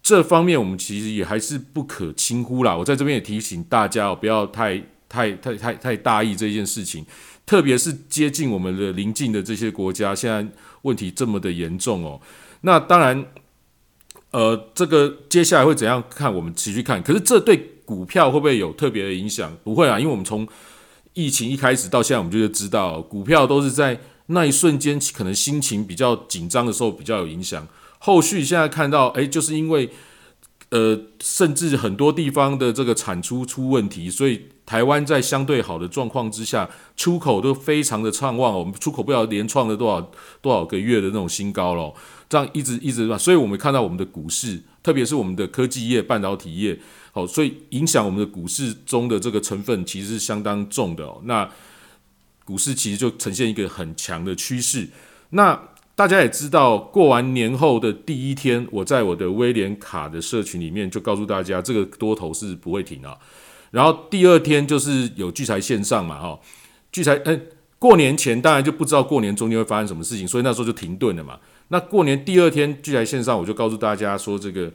这方面我们其实也还是不可轻忽啦。我在这边也提醒大家哦，不要太。太太太太大意这件事情，特别是接近我们的邻近的这些国家，现在问题这么的严重哦。那当然，呃，这个接下来会怎样看？我们持续看。可是这对股票会不会有特别的影响？不会啊，因为我们从疫情一开始到现在，我们就知道股票都是在那一瞬间可能心情比较紧张的时候比较有影响。后续现在看到，哎，就是因为呃，甚至很多地方的这个产出出问题，所以。台湾在相对好的状况之下，出口都非常的畅旺，我们出口不知道连创了多少多少个月的那种新高了，这样一直一直所以我们看到我们的股市，特别是我们的科技业、半导体业，好，所以影响我们的股市中的这个成分其实是相当重的哦。那股市其实就呈现一个很强的趋势。那大家也知道，过完年后的第一天，我在我的威廉卡的社群里面就告诉大家，这个多头是不会停啊。然后第二天就是有聚财线上嘛，哈，聚财，嗯，过年前当然就不知道过年中间会发生什么事情，所以那时候就停顿了嘛。那过年第二天聚财线上，我就告诉大家说，这个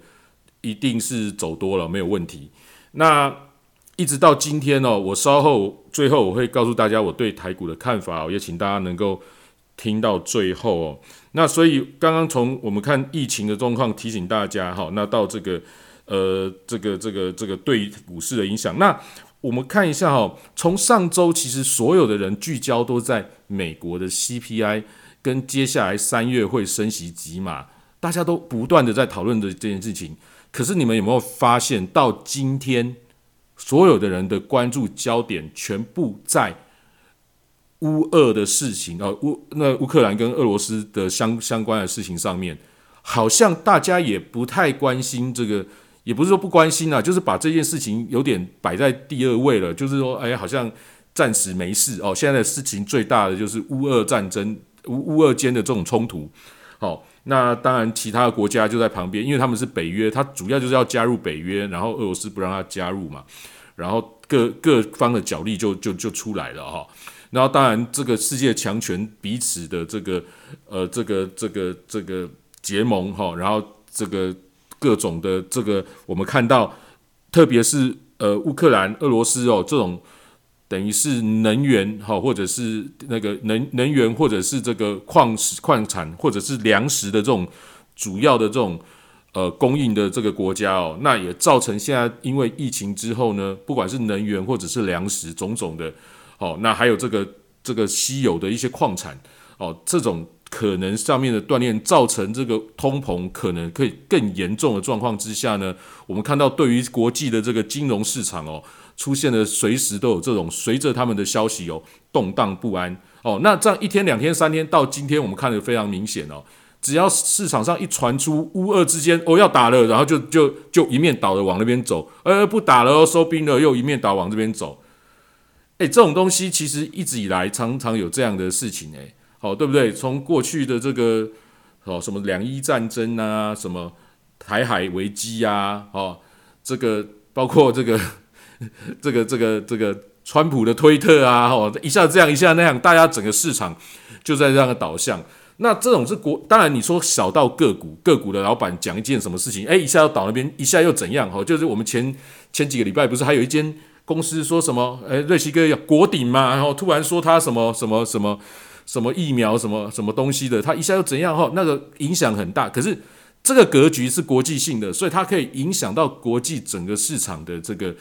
一定是走多了，没有问题。那一直到今天哦，我稍后最后我会告诉大家我对台股的看法，也请大家能够听到最后哦。那所以刚刚从我们看疫情的状况提醒大家哈，那到这个。呃，这个这个这个对股市的影响，那我们看一下哈，从上周其实所有的人聚焦都在美国的 CPI 跟接下来三月会升息几码，大家都不断的在讨论的这件事情。可是你们有没有发现，到今天所有的人的关注焦点全部在乌俄的事情啊，乌那乌克兰跟俄罗斯的相相关的事情上面，好像大家也不太关心这个。也不是说不关心啊，就是把这件事情有点摆在第二位了。就是说，哎，好像暂时没事哦。现在的事情最大的就是乌俄战争，乌乌俄间的这种冲突。好，那当然其他的国家就在旁边，因为他们是北约，它主要就是要加入北约，然后俄罗斯不让它加入嘛，然后各各方的角力就就就出来了哈。然后当然这个世界强权彼此的这个呃这个这个这个结盟哈，然后这个。各种的这个，我们看到，特别是呃乌克兰、俄罗斯哦，这种等于是能源哈，或者是那个能能源，或者是这个矿石矿产，或者是粮食的这种主要的这种呃供应的这个国家哦，那也造成现在因为疫情之后呢，不管是能源或者是粮食种种的，哦，那还有这个这个稀有的一些矿产哦，这种。可能上面的锻炼造成这个通膨可能可以更严重的状况之下呢，我们看到对于国际的这个金融市场哦，出现了随时都有这种随着他们的消息有动荡不安哦。那这样一天、两天、三天，到今天我们看得非常明显哦。只要市场上一传出乌俄之间哦要打了，然后就就就一面倒的往那边走，呃不打了收兵了，又一面倒往这边走。哎，这种东西其实一直以来常常有这样的事情哎，好对不对？从过去的这个哦什么两伊战争啊，什么台海危机呀，哦这个包括这个 (laughs) 这个这个这个川普的推特啊，哦一下这样一下那样，大家整个市场就在这样的导向。那这种是国，当然你说小到个股，个股的老板讲一件什么事情，哎，一下要倒那边，一下又怎样？哈，就是我们前前几个礼拜不是还有一间公司说什么，哎，瑞奇哥要国顶嘛，然后突然说他什么什么什么什么疫苗什么什么东西的，他一下又怎样？哈，那个影响很大。可是这个格局是国际性的，所以它可以影响到国际整个市场的这个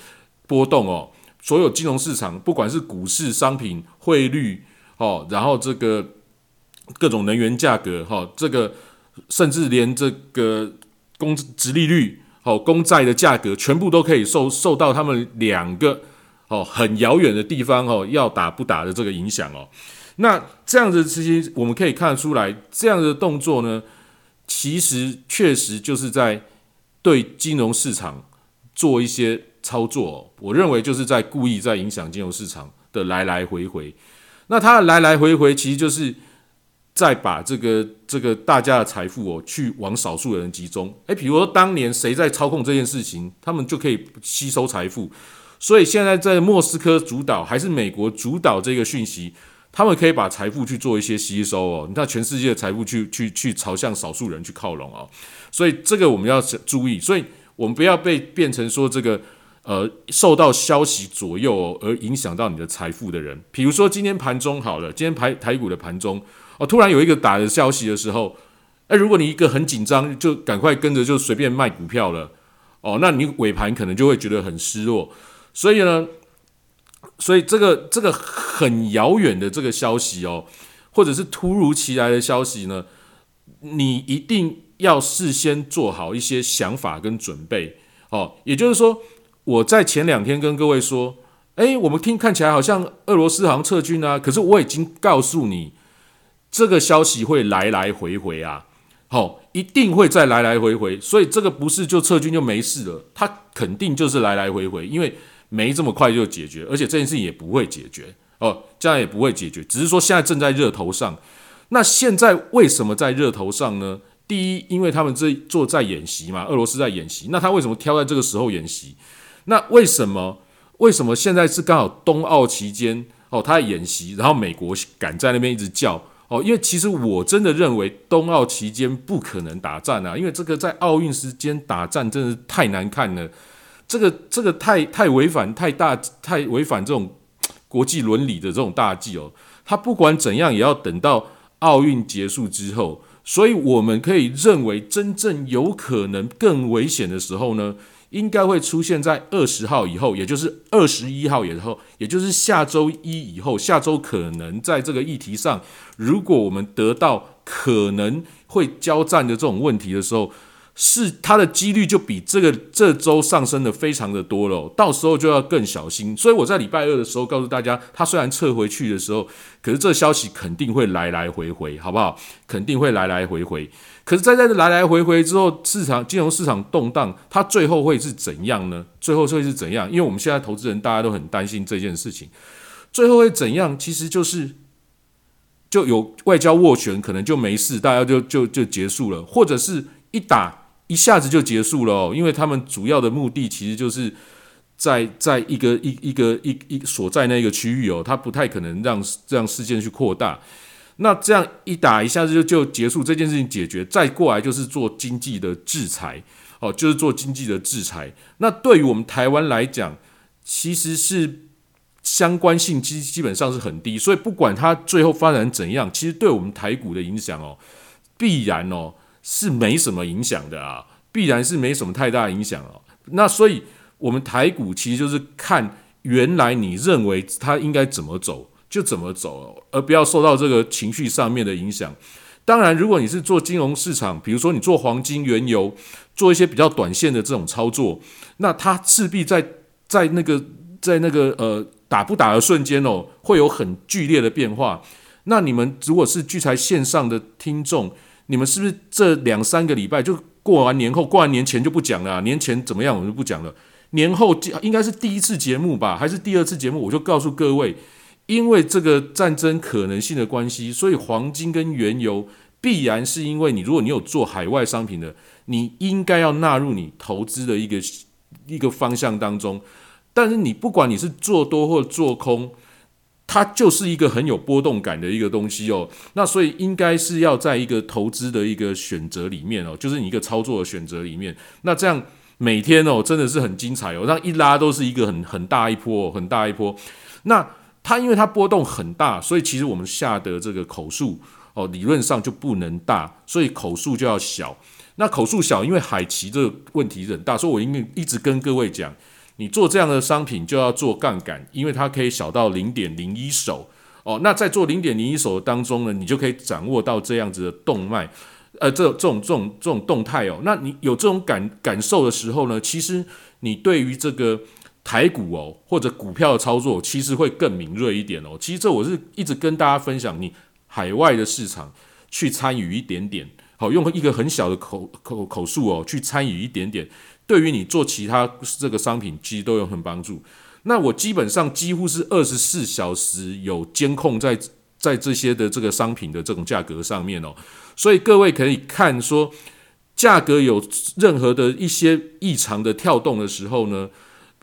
波动哦。所有金融市场，不管是股市、商品、汇率，哦，然后这个。各种能源价格，哈，这个甚至连这个公殖利率，好公债的价格，全部都可以受受到他们两个哦很遥远的地方哦要打不打的这个影响哦。那这样子其实我们可以看得出来，这样的动作呢，其实确实就是在对金融市场做一些操作。我认为就是在故意在影响金融市场的来来回回。那它来来回回其实就是。在把这个这个大家的财富哦，去往少数人集中。诶，比如说当年谁在操控这件事情，他们就可以吸收财富。所以现在在莫斯科主导还是美国主导这个讯息，他们可以把财富去做一些吸收哦。你看全世界的财富去去去朝向少数人去靠拢哦。所以这个我们要注意，所以我们不要被变成说这个呃受到消息左右而影响到你的财富的人。比如说今天盘中好了，今天台台股的盘中。哦，突然有一个打的消息的时候，哎，如果你一个很紧张，就赶快跟着就随便卖股票了，哦，那你尾盘可能就会觉得很失落。所以呢，所以这个这个很遥远的这个消息哦，或者是突如其来的消息呢，你一定要事先做好一些想法跟准备哦。也就是说，我在前两天跟各位说，哎，我们听看起来好像俄罗斯好像撤军啊，可是我已经告诉你。这个消息会来来回回啊，好，一定会再来来回回，所以这个不是就撤军就没事了，它肯定就是来来回回，因为没这么快就解决，而且这件事情也不会解决哦，这样也不会解决，只是说现在正在热头上。那现在为什么在热头上呢？第一，因为他们这做在演习嘛，俄罗斯在演习，那他为什么挑在这个时候演习？那为什么为什么现在是刚好冬奥期间哦，他在演习，然后美国敢在那边一直叫？哦，因为其实我真的认为冬奥期间不可能打战啊，因为这个在奥运时间打战真的是太难看了，这个这个太太违反太大太违反这种国际伦理的这种大忌哦。他不管怎样也要等到奥运结束之后，所以我们可以认为真正有可能更危险的时候呢？应该会出现在二十号以后，也就是二十一号以后，也就是下周一以后。下周可能在这个议题上，如果我们得到可能会交战的这种问题的时候。是它的几率就比这个这周上升的非常的多了，到时候就要更小心。所以我在礼拜二的时候告诉大家，它虽然撤回去的时候，可是这消息肯定会来来回回，好不好？肯定会来来回回。可是，在在这来来回回之后，市场金融市场动荡，它最后会是怎样呢？最后会是怎样？因为我们现在投资人大家都很担心这件事情，最后会怎样？其实就是就有外交斡旋，可能就没事，大家就就就结束了，或者是一打。一下子就结束了哦，因为他们主要的目的其实就是在在一个一一个一一所在那个区域哦，他不太可能让这样事件去扩大。那这样一打一下子就就结束这件事情解决，再过来就是做经济的制裁哦，就是做经济的制裁。那对于我们台湾来讲，其实是相关性基基本上是很低，所以不管它最后发展怎样，其实对我们台股的影响哦，必然哦。是没什么影响的啊，必然是没什么太大影响哦。那所以，我们台股其实就是看原来你认为它应该怎么走就怎么走，而不要受到这个情绪上面的影响。当然，如果你是做金融市场，比如说你做黄金、原油，做一些比较短线的这种操作，那它势必在在那个在那个呃打不打的瞬间哦，会有很剧烈的变化。那你们如果是聚财线上的听众，你们是不是这两三个礼拜就过完年后，过完年前就不讲了？年前怎么样，我们就不讲了。年后应该是第一次节目吧，还是第二次节目？我就告诉各位，因为这个战争可能性的关系，所以黄金跟原油必然是因为你，如果你有做海外商品的，你应该要纳入你投资的一个一个方向当中。但是你不管你是做多或做空。它就是一个很有波动感的一个东西哦，那所以应该是要在一个投资的一个选择里面哦，就是你一个操作的选择里面，那这样每天哦真的是很精彩哦，让一拉都是一个很很大一波，很大一波。那它因为它波动很大，所以其实我们下的这个口数哦，理论上就不能大，所以口数就要小。那口数小，因为海奇这个问题很大，所以我应该一直跟各位讲。你做这样的商品就要做杠杆，因为它可以小到零点零一手哦。那在做零点零一手当中呢，你就可以掌握到这样子的动脉，呃，这这种这种这种动态哦。那你有这种感感受的时候呢，其实你对于这个台股哦或者股票的操作，其实会更敏锐一点哦。其实这我是一直跟大家分享，你海外的市场去参与一点点，好用一个很小的口口口数哦去参与一点点。对于你做其他这个商品，其实都有很帮助。那我基本上几乎是二十四小时有监控在在这些的这个商品的这种价格上面哦，所以各位可以看说，价格有任何的一些异常的跳动的时候呢，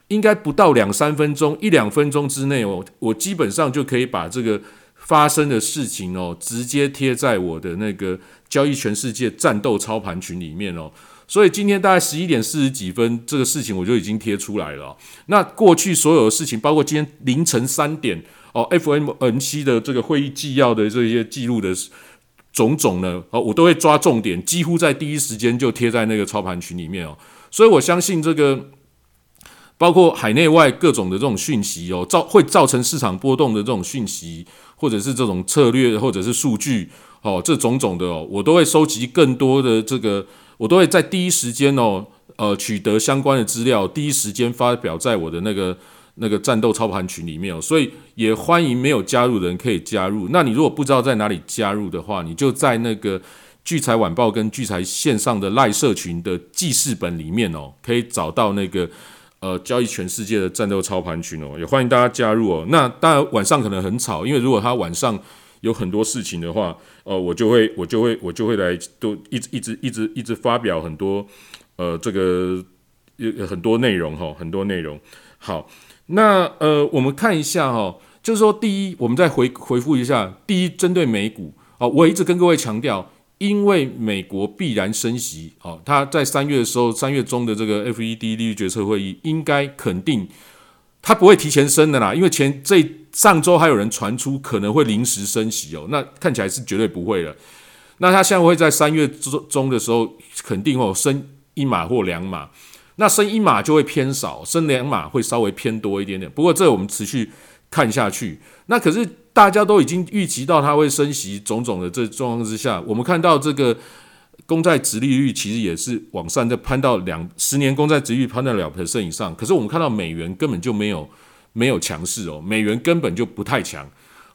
应该不到两三分钟，一两分钟之内哦，我基本上就可以把这个发生的事情哦，直接贴在我的那个交易全世界战斗操盘群里面哦。所以今天大概十一点四十几分，这个事情我就已经贴出来了。那过去所有的事情，包括今天凌晨三点哦，FMN 的这个会议纪要的这些记录的种种呢，哦，我都会抓重点，几乎在第一时间就贴在那个操盘群里面哦。所以我相信这个，包括海内外各种的这种讯息哦，造会造成市场波动的这种讯息，或者是这种策略，或者是数据哦，这种种的哦，我都会收集更多的这个。我都会在第一时间哦，呃，取得相关的资料，第一时间发表在我的那个那个战斗操盘群里面哦，所以也欢迎没有加入的人可以加入。那你如果不知道在哪里加入的话，你就在那个聚财晚报跟聚财线上的赖社群的记事本里面哦，可以找到那个呃交易全世界的战斗操盘群哦，也欢迎大家加入哦。那当然晚上可能很吵，因为如果他晚上。有很多事情的话，呃，我就会我就会我就会来都一直一直一直一直发表很多呃这个有很多内容哈，很多内容。好，那呃我们看一下哈，就是说第一，我们再回回复一下，第一针对美股哦，我一直跟各位强调，因为美国必然升息哦，它在三月的时候，三月中的这个 FED 利率决策会议应该肯定。它不会提前升的啦，因为前这上周还有人传出可能会临时升息哦，那看起来是绝对不会了。那它现在会在三月中中的时候肯定会有升一码或两码，那升一码就会偏少，升两码会稍微偏多一点点。不过这我们持续看下去。那可是大家都已经预期到它会升息，种种的这状况之下，我们看到这个。公债值利率其实也是往上在攀到两十年公债值率攀到两 percent 以上，可是我们看到美元根本就没有没有强势哦，美元根本就不太强。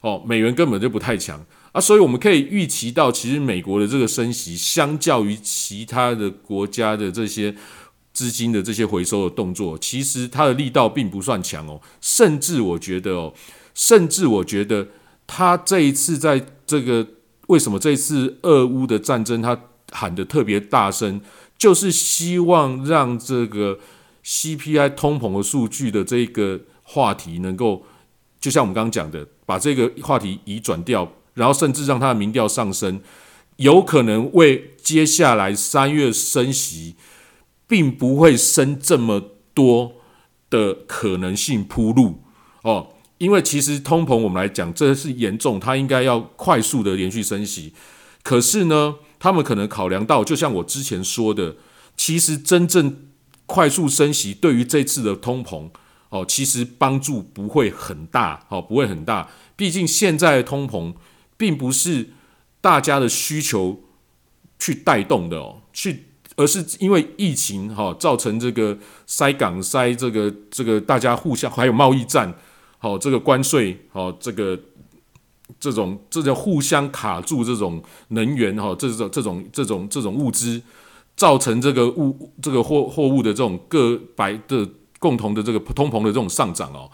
哦，美元根本就不太强。啊，所以我们可以预期到，其实美国的这个升息，相较于其他的国家的这些资金的这些回收的动作，其实它的力道并不算强哦，甚至我觉得哦，甚至我觉得它这一次在这个为什么这一次俄乌的战争它喊得特别大声，就是希望让这个 CPI 通膨的数据的这个话题能够，就像我们刚刚讲的，把这个话题移转掉，然后甚至让它的民调上升，有可能为接下来三月升息，并不会升这么多的可能性铺路哦。因为其实通膨我们来讲，这是严重，它应该要快速的连续升息，可是呢？他们可能考量到，就像我之前说的，其实真正快速升息对于这次的通膨哦，其实帮助不会很大哦，不会很大。毕竟现在的通膨并不是大家的需求去带动的哦，去而是因为疫情哈造成这个塞港塞这个这个大家互相还有贸易战，好这个关税好这个这种这叫互相卡住这种能源哈这种这种这种这种物资，造成这个物这个货货物的这种各百的共同的这个通膨的这种上涨哦。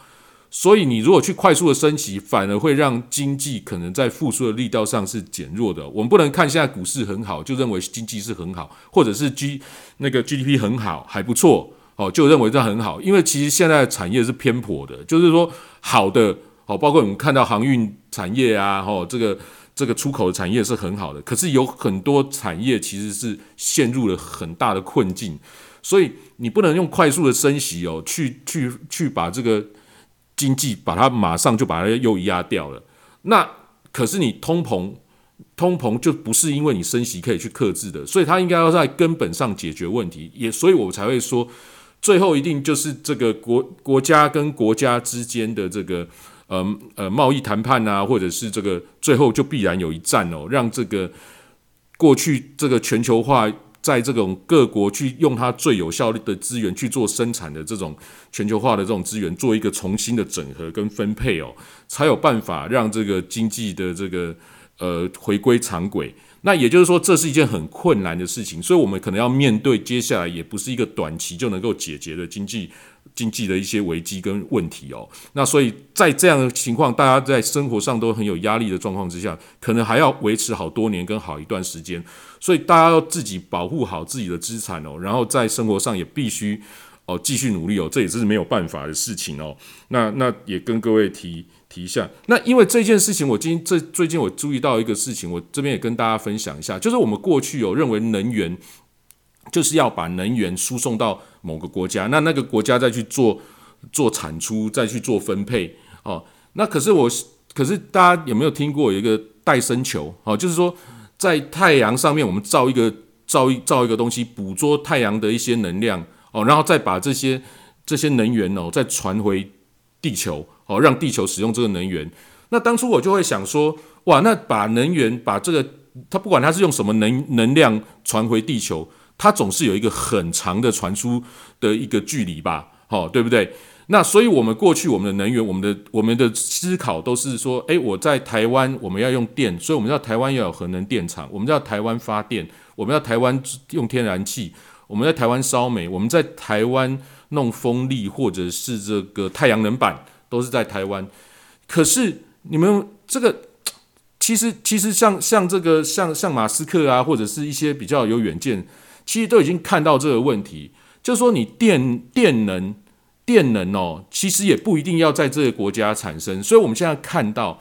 所以，你如果去快速的升级，反而会让经济可能在复苏的力道上是减弱的。我们不能看现在股市很好，就认为经济是很好，或者是 G 那个 GDP 很好还不错哦，就认为这很好。因为其实现在产业是偏颇的，就是说好的哦，包括我们看到航运产业啊，哦，这个这个出口的产业是很好的，可是有很多产业其实是陷入了很大的困境。所以你不能用快速的升息哦，去去去把这个。经济把它马上就把它又压掉了，那可是你通膨，通膨就不是因为你升息可以去克制的，所以它应该要在根本上解决问题。也所以我才会说，最后一定就是这个国国家跟国家之间的这个呃呃贸易谈判啊，或者是这个最后就必然有一战哦，让这个过去这个全球化。在这种各国去用它最有效率的资源去做生产的这种全球化的这种资源，做一个重新的整合跟分配哦，才有办法让这个经济的这个呃回归常轨。那也就是说，这是一件很困难的事情，所以我们可能要面对接下来也不是一个短期就能够解决的经济经济的一些危机跟问题哦。那所以在这样的情况，大家在生活上都很有压力的状况之下，可能还要维持好多年跟好一段时间。所以大家要自己保护好自己的资产哦，然后在生活上也必须哦继续努力哦，这也是没有办法的事情哦。那那也跟各位提提一下。那因为这件事情，我今这最近我注意到一个事情，我这边也跟大家分享一下，就是我们过去有认为能源就是要把能源输送到某个国家，那那个国家再去做做产出，再去做分配哦。那可是我可是大家有没有听过有一个戴森球哦，就是说。在太阳上面，我们造一个造一造一个东西，捕捉太阳的一些能量哦，然后再把这些这些能源哦，再传回地球哦，让地球使用这个能源。那当初我就会想说，哇，那把能源把这个，它不管它是用什么能能量传回地球，它总是有一个很长的传输的一个距离吧，好，对不对？那所以，我们过去我们的能源，我们的我们的思考都是说，诶，我在台湾我们要用电，所以我们要台湾要有核能电厂，我们要台湾发电，我们要台湾用天然气，我们在台湾烧煤，我们在台湾弄风力或者是这个太阳能板，都是在台湾。可是你们这个，其实其实像像这个像像马斯克啊，或者是一些比较有远见，其实都已经看到这个问题，就是说你电电能。电能哦，其实也不一定要在这个国家产生，所以我们现在看到，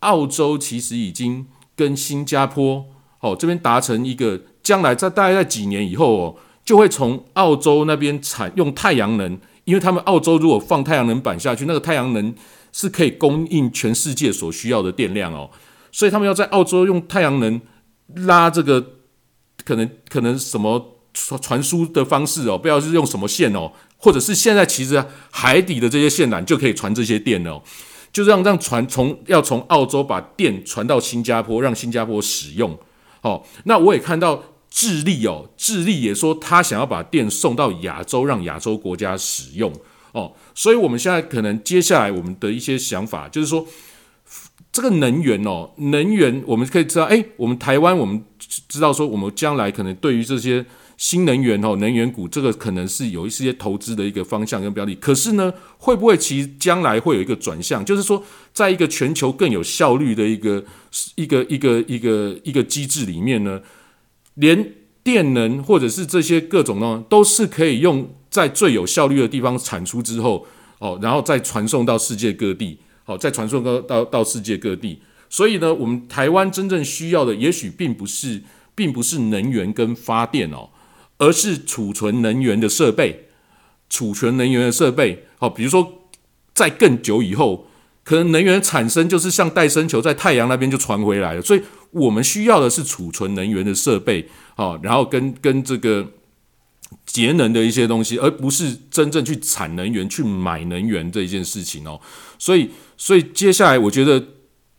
澳洲其实已经跟新加坡哦这边达成一个，将来在大概在几年以后哦，就会从澳洲那边产用太阳能，因为他们澳洲如果放太阳能板下去，那个太阳能是可以供应全世界所需要的电量哦，所以他们要在澳洲用太阳能拉这个，可能可能什么传传输的方式哦，不知道是用什么线哦。或者是现在其实海底的这些线缆就可以传这些电哦，就让让传从要从澳洲把电传到新加坡，让新加坡使用。哦，那我也看到智利哦，智利也说他想要把电送到亚洲，让亚洲国家使用。哦，所以我们现在可能接下来我们的一些想法就是说，这个能源哦，能源我们可以知道，哎，我们台湾我们知道说，我们将来可能对于这些。新能源哦，能源股这个可能是有一些投资的一个方向跟标的，可是呢，会不会其实将来会有一个转向？就是说，在一个全球更有效率的一个一个一个一个一个机制里面呢，连电能或者是这些各种呢，都是可以用在最有效率的地方产出之后哦，然后再传送到世界各地，好，再传送到到到世界各地。所以呢，我们台湾真正需要的，也许并不是并不是能源跟发电哦。而是储存能源的设备，储存能源的设备，好，比如说在更久以后，可能能源产生就是像戴森球在太阳那边就传回来了，所以我们需要的是储存能源的设备，好，然后跟跟这个节能的一些东西，而不是真正去产能源、去买能源这一件事情哦。所以，所以接下来我觉得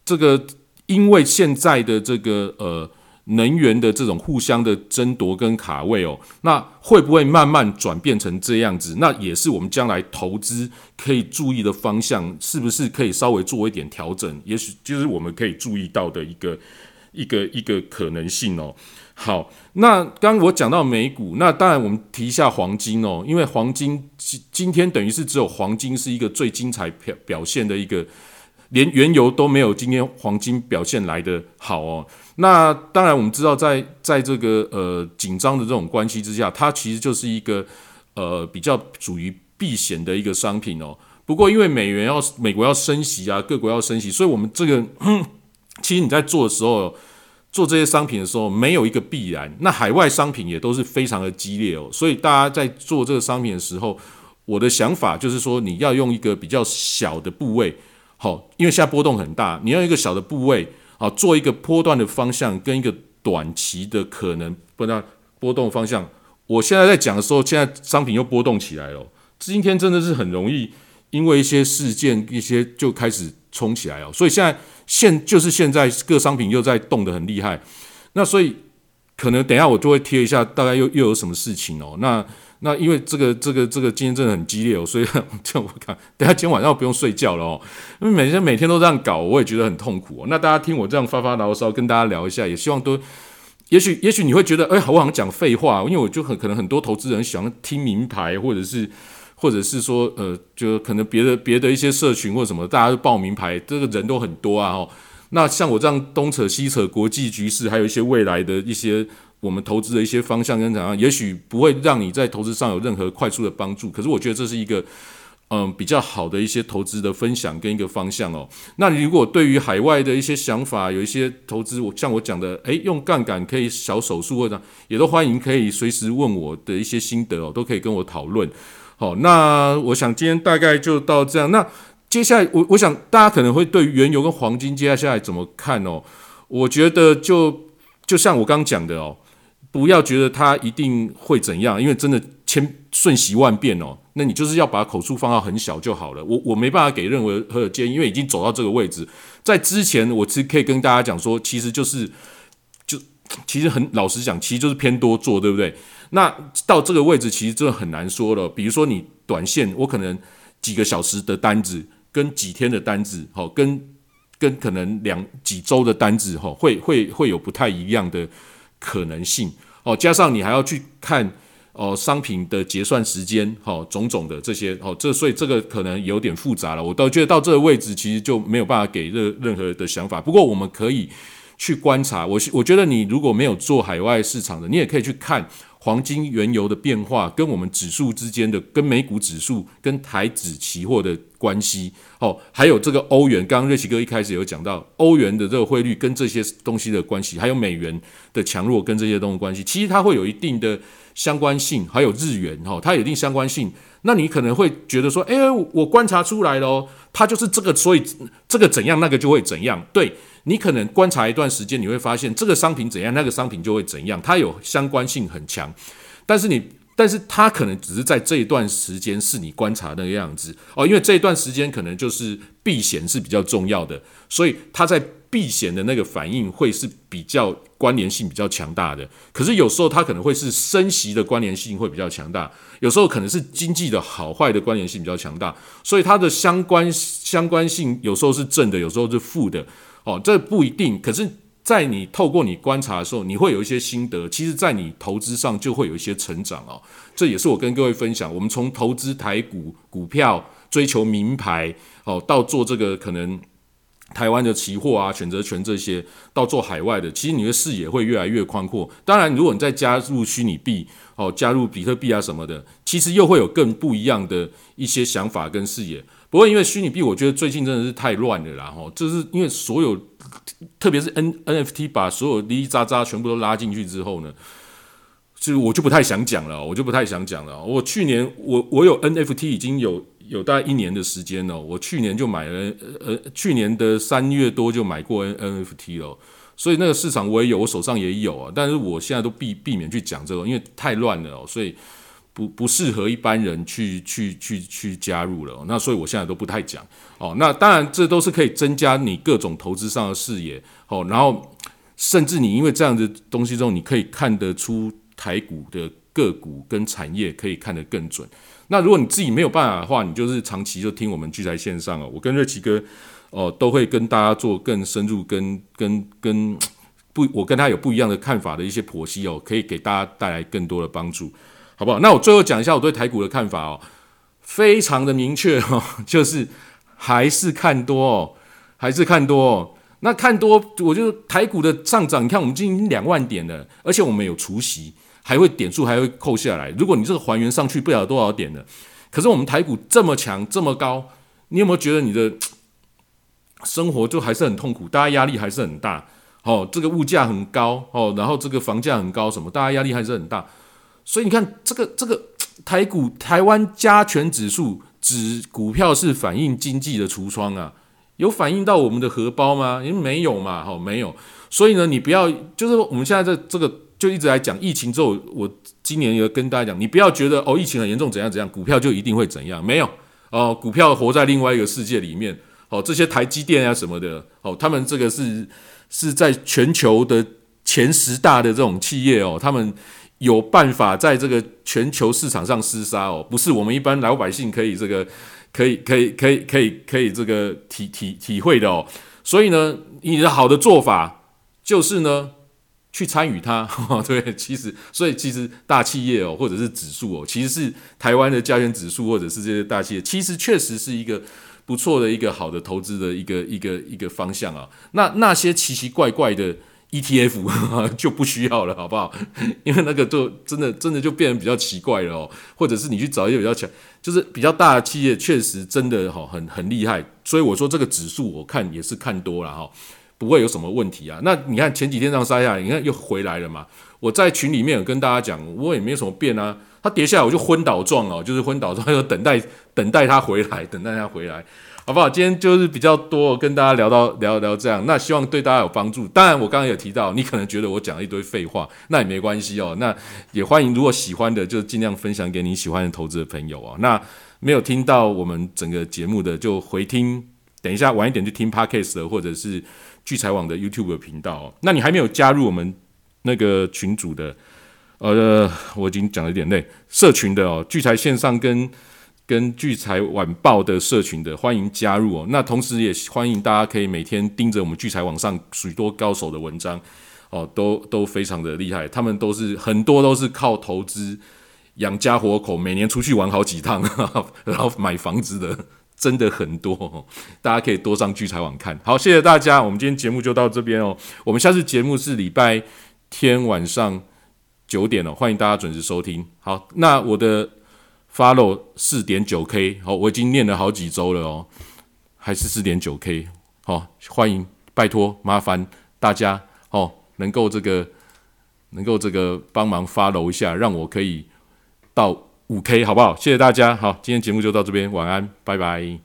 这个，因为现在的这个呃。能源的这种互相的争夺跟卡位哦，那会不会慢慢转变成这样子？那也是我们将来投资可以注意的方向，是不是可以稍微做一点调整？也许就是我们可以注意到的一个一个一个可能性哦。好，那刚我讲到美股，那当然我们提一下黄金哦，因为黄金今今天等于是只有黄金是一个最精彩表表现的一个。连原油都没有今天黄金表现来的好哦。那当然，我们知道在在这个呃紧张的这种关系之下，它其实就是一个呃比较属于避险的一个商品哦。不过，因为美元要美国要升息啊，各国要升息，所以我们这个其实你在做的时候，做这些商品的时候，没有一个必然。那海外商品也都是非常的激烈哦。所以大家在做这个商品的时候，我的想法就是说，你要用一个比较小的部位。好，因为现在波动很大，你要一个小的部位，好做一个波段的方向跟一个短期的可能波段波动方向。我现在在讲的时候，现在商品又波动起来了。今天真的是很容易，因为一些事件一些就开始冲起来哦。所以现在现就是现在各商品又在动得很厉害。那所以可能等下我就会贴一下，大概又又有什么事情哦。那。那因为这个这个这个今天真的很激烈哦，所以 (laughs) 这我看，等下今天晚上不用睡觉了哦，因为每天每天都这样搞，我也觉得很痛苦哦。那大家听我这样发发牢骚，跟大家聊一下，也希望都，也许也许你会觉得，哎，我好像讲废话，因为我就很可能很多投资人喜欢听名牌，或者是或者是说，呃，就可能别的别的一些社群或者什么，大家都报名牌，这个人都很多啊，哦，那像我这样东扯西扯国际局势，还有一些未来的一些。我们投资的一些方向跟怎样，也许不会让你在投资上有任何快速的帮助，可是我觉得这是一个嗯比较好的一些投资的分享跟一个方向哦。那如果对于海外的一些想法，有一些投资，我像我讲的，诶，用杠杆可以小手术或者也都欢迎可以随时问我的一些心得哦，都可以跟我讨论。好，那我想今天大概就到这样。那接下来我我想大家可能会对原油跟黄金接下来怎么看哦？我觉得就就像我刚讲的哦。不要觉得它一定会怎样，因为真的千瞬息万变哦。那你就是要把口数放到很小就好了。我我没办法给任何何建议，因为已经走到这个位置。在之前，我其实可以跟大家讲说，其实就是就其实很老实讲，其实就是偏多做，对不对？那到这个位置，其实真的很难说了。比如说你短线，我可能几个小时的单子，跟几天的单子，好，跟跟可能两几周的单子，哈，会会会有不太一样的。可能性哦，加上你还要去看哦商品的结算时间，哦种种的这些哦，这所以这个可能有点复杂了。我倒觉得到这个位置，其实就没有办法给任任何的想法。不过我们可以去观察。我我觉得你如果没有做海外市场的，你也可以去看。黄金、原油的变化跟我们指数之间的、跟美股指数、跟台指期货的关系，哦，还有这个欧元，刚刚瑞奇哥一开始有讲到欧元的这个汇率跟这些东西的关系，还有美元的强弱跟这些东西关系，其实它会有一定的相关性，还有日元，哈，它有一定相关性。那你可能会觉得说，哎，我观察出来了，它就是这个，所以这个怎样，那个就会怎样，对。你可能观察一段时间，你会发现这个商品怎样，那个商品就会怎样，它有相关性很强。但是你，但是它可能只是在这一段时间是你观察那个样子哦，因为这一段时间可能就是避险是比较重要的，所以它在避险的那个反应会是比较关联性比较强大的。可是有时候它可能会是升息的关联性会比较强大，有时候可能是经济的好坏的关联性比较强大，所以它的相关相关性有时候是正的，有时候是负的。哦，这不一定。可是，在你透过你观察的时候，你会有一些心得。其实，在你投资上就会有一些成长哦。这也是我跟各位分享。我们从投资台股股票，追求名牌，哦，到做这个可能台湾的期货啊、选择权这些，到做海外的，其实你的视野会越来越宽阔。当然，如果你再加入虚拟币，哦，加入比特币啊什么的，其实又会有更不一样的一些想法跟视野。不过，因为虚拟币，我觉得最近真的是太乱了啦！哈，就是因为所有，特别是 N NFT 把所有哩哩喳喳全部都拉进去之后呢，就我就不太想讲了，我就不太想讲了。我去年我我有 NFT 已经有有大概一年的时间了，我去年就买了，呃，去年的三月多就买过 NFT 了，所以那个市场我也有，我手上也有啊。但是我现在都避避免去讲这个，因为太乱了，所以。不不适合一般人去去去去加入了，那所以我现在都不太讲哦。那当然，这都是可以增加你各种投资上的视野哦。然后甚至你因为这样的东西之后，你可以看得出台股的个股跟产业可以看得更准。那如果你自己没有办法的话，你就是长期就听我们聚财线上哦，我跟瑞奇哥哦都会跟大家做更深入跟跟跟不，我跟他有不一样的看法的一些剖析哦，可以给大家带来更多的帮助，好不好？那我最后讲一下我对台股的看法哦，非常的明确哦，(laughs) 就是还是看多哦，还是看多哦。那看多，我就台股的上涨，你看我们今天两万点了，而且我们有除息。还会点数还会扣下来。如果你这个还原上去不了多少点的，可是我们台股这么强这么高，你有没有觉得你的 (tsk) 生活就还是很痛苦？大家压力还是很大。哦，这个物价很高哦，然后这个房价很高，什么？大家压力还是很大。所以你看这个这个 (tsk) 台股台湾加权指数指股票是反映经济的橱窗啊，有反映到我们的荷包吗？因为没有嘛，哦，没有。所以呢，你不要就是我们现在这这个。就一直来讲疫情之后，我今年也跟大家讲，你不要觉得哦，疫情很严重，怎样怎样，股票就一定会怎样？没有哦，股票活在另外一个世界里面。哦，这些台积电啊什么的，哦，他们这个是是在全球的前十大的这种企业哦，他们有办法在这个全球市场上厮杀哦，不是我们一般老百姓可以这个可以可以可以可以可以这个体体体会的哦。所以呢，你的好的做法就是呢。去参与它，(laughs) 对，其实，所以其实大企业哦，或者是指数哦，其实是台湾的加权指数，或者是这些大企业，其实确实是一个不错的一个好的投资的一个一个一个方向啊。那那些奇奇怪怪的 ETF 就不需要了，好不好？(laughs) 因为那个就真的真的就变得比较奇怪了哦。或者是你去找一些比较强，就是比较大的企业，确实真的哈很很厉害。所以我说这个指数，我看也是看多了哈。不会有什么问题啊？那你看前几天这样杀下来，你看又回来了嘛？我在群里面有跟大家讲，我也没有什么变啊。它跌下来我就昏倒状哦，就是昏倒状，(laughs) 就等待等待它回来，等待它回来，好不好？今天就是比较多跟大家聊到聊聊这样，那希望对大家有帮助。当然我刚刚有提到，你可能觉得我讲了一堆废话，那也没关系哦。那也欢迎如果喜欢的，就尽量分享给你喜欢的投资的朋友哦。那没有听到我们整个节目的，就回听，等一下晚一点去听 podcast 的，或者是。聚财网的 YouTube 频道，那你还没有加入我们那个群组的，呃，我已经讲了一点累，社群的哦，聚财线上跟跟聚财晚报的社群的，欢迎加入哦。那同时也欢迎大家可以每天盯着我们聚财网上许多高手的文章哦，都都非常的厉害，他们都是很多都是靠投资养家活口，每年出去玩好几趟，(laughs) 然后买房子的。真的很多，大家可以多上聚财网看。好，谢谢大家，我们今天节目就到这边哦。我们下次节目是礼拜天晚上九点哦，欢迎大家准时收听。好，那我的 follow 四点九 k，好，我已经念了好几周了哦，还是四点九 k。好，欢迎，拜托，麻烦大家哦，能够这个能够这个帮忙 follow 一下，让我可以到。五 K 好不好？谢谢大家。好，今天节目就到这边，晚安，拜拜。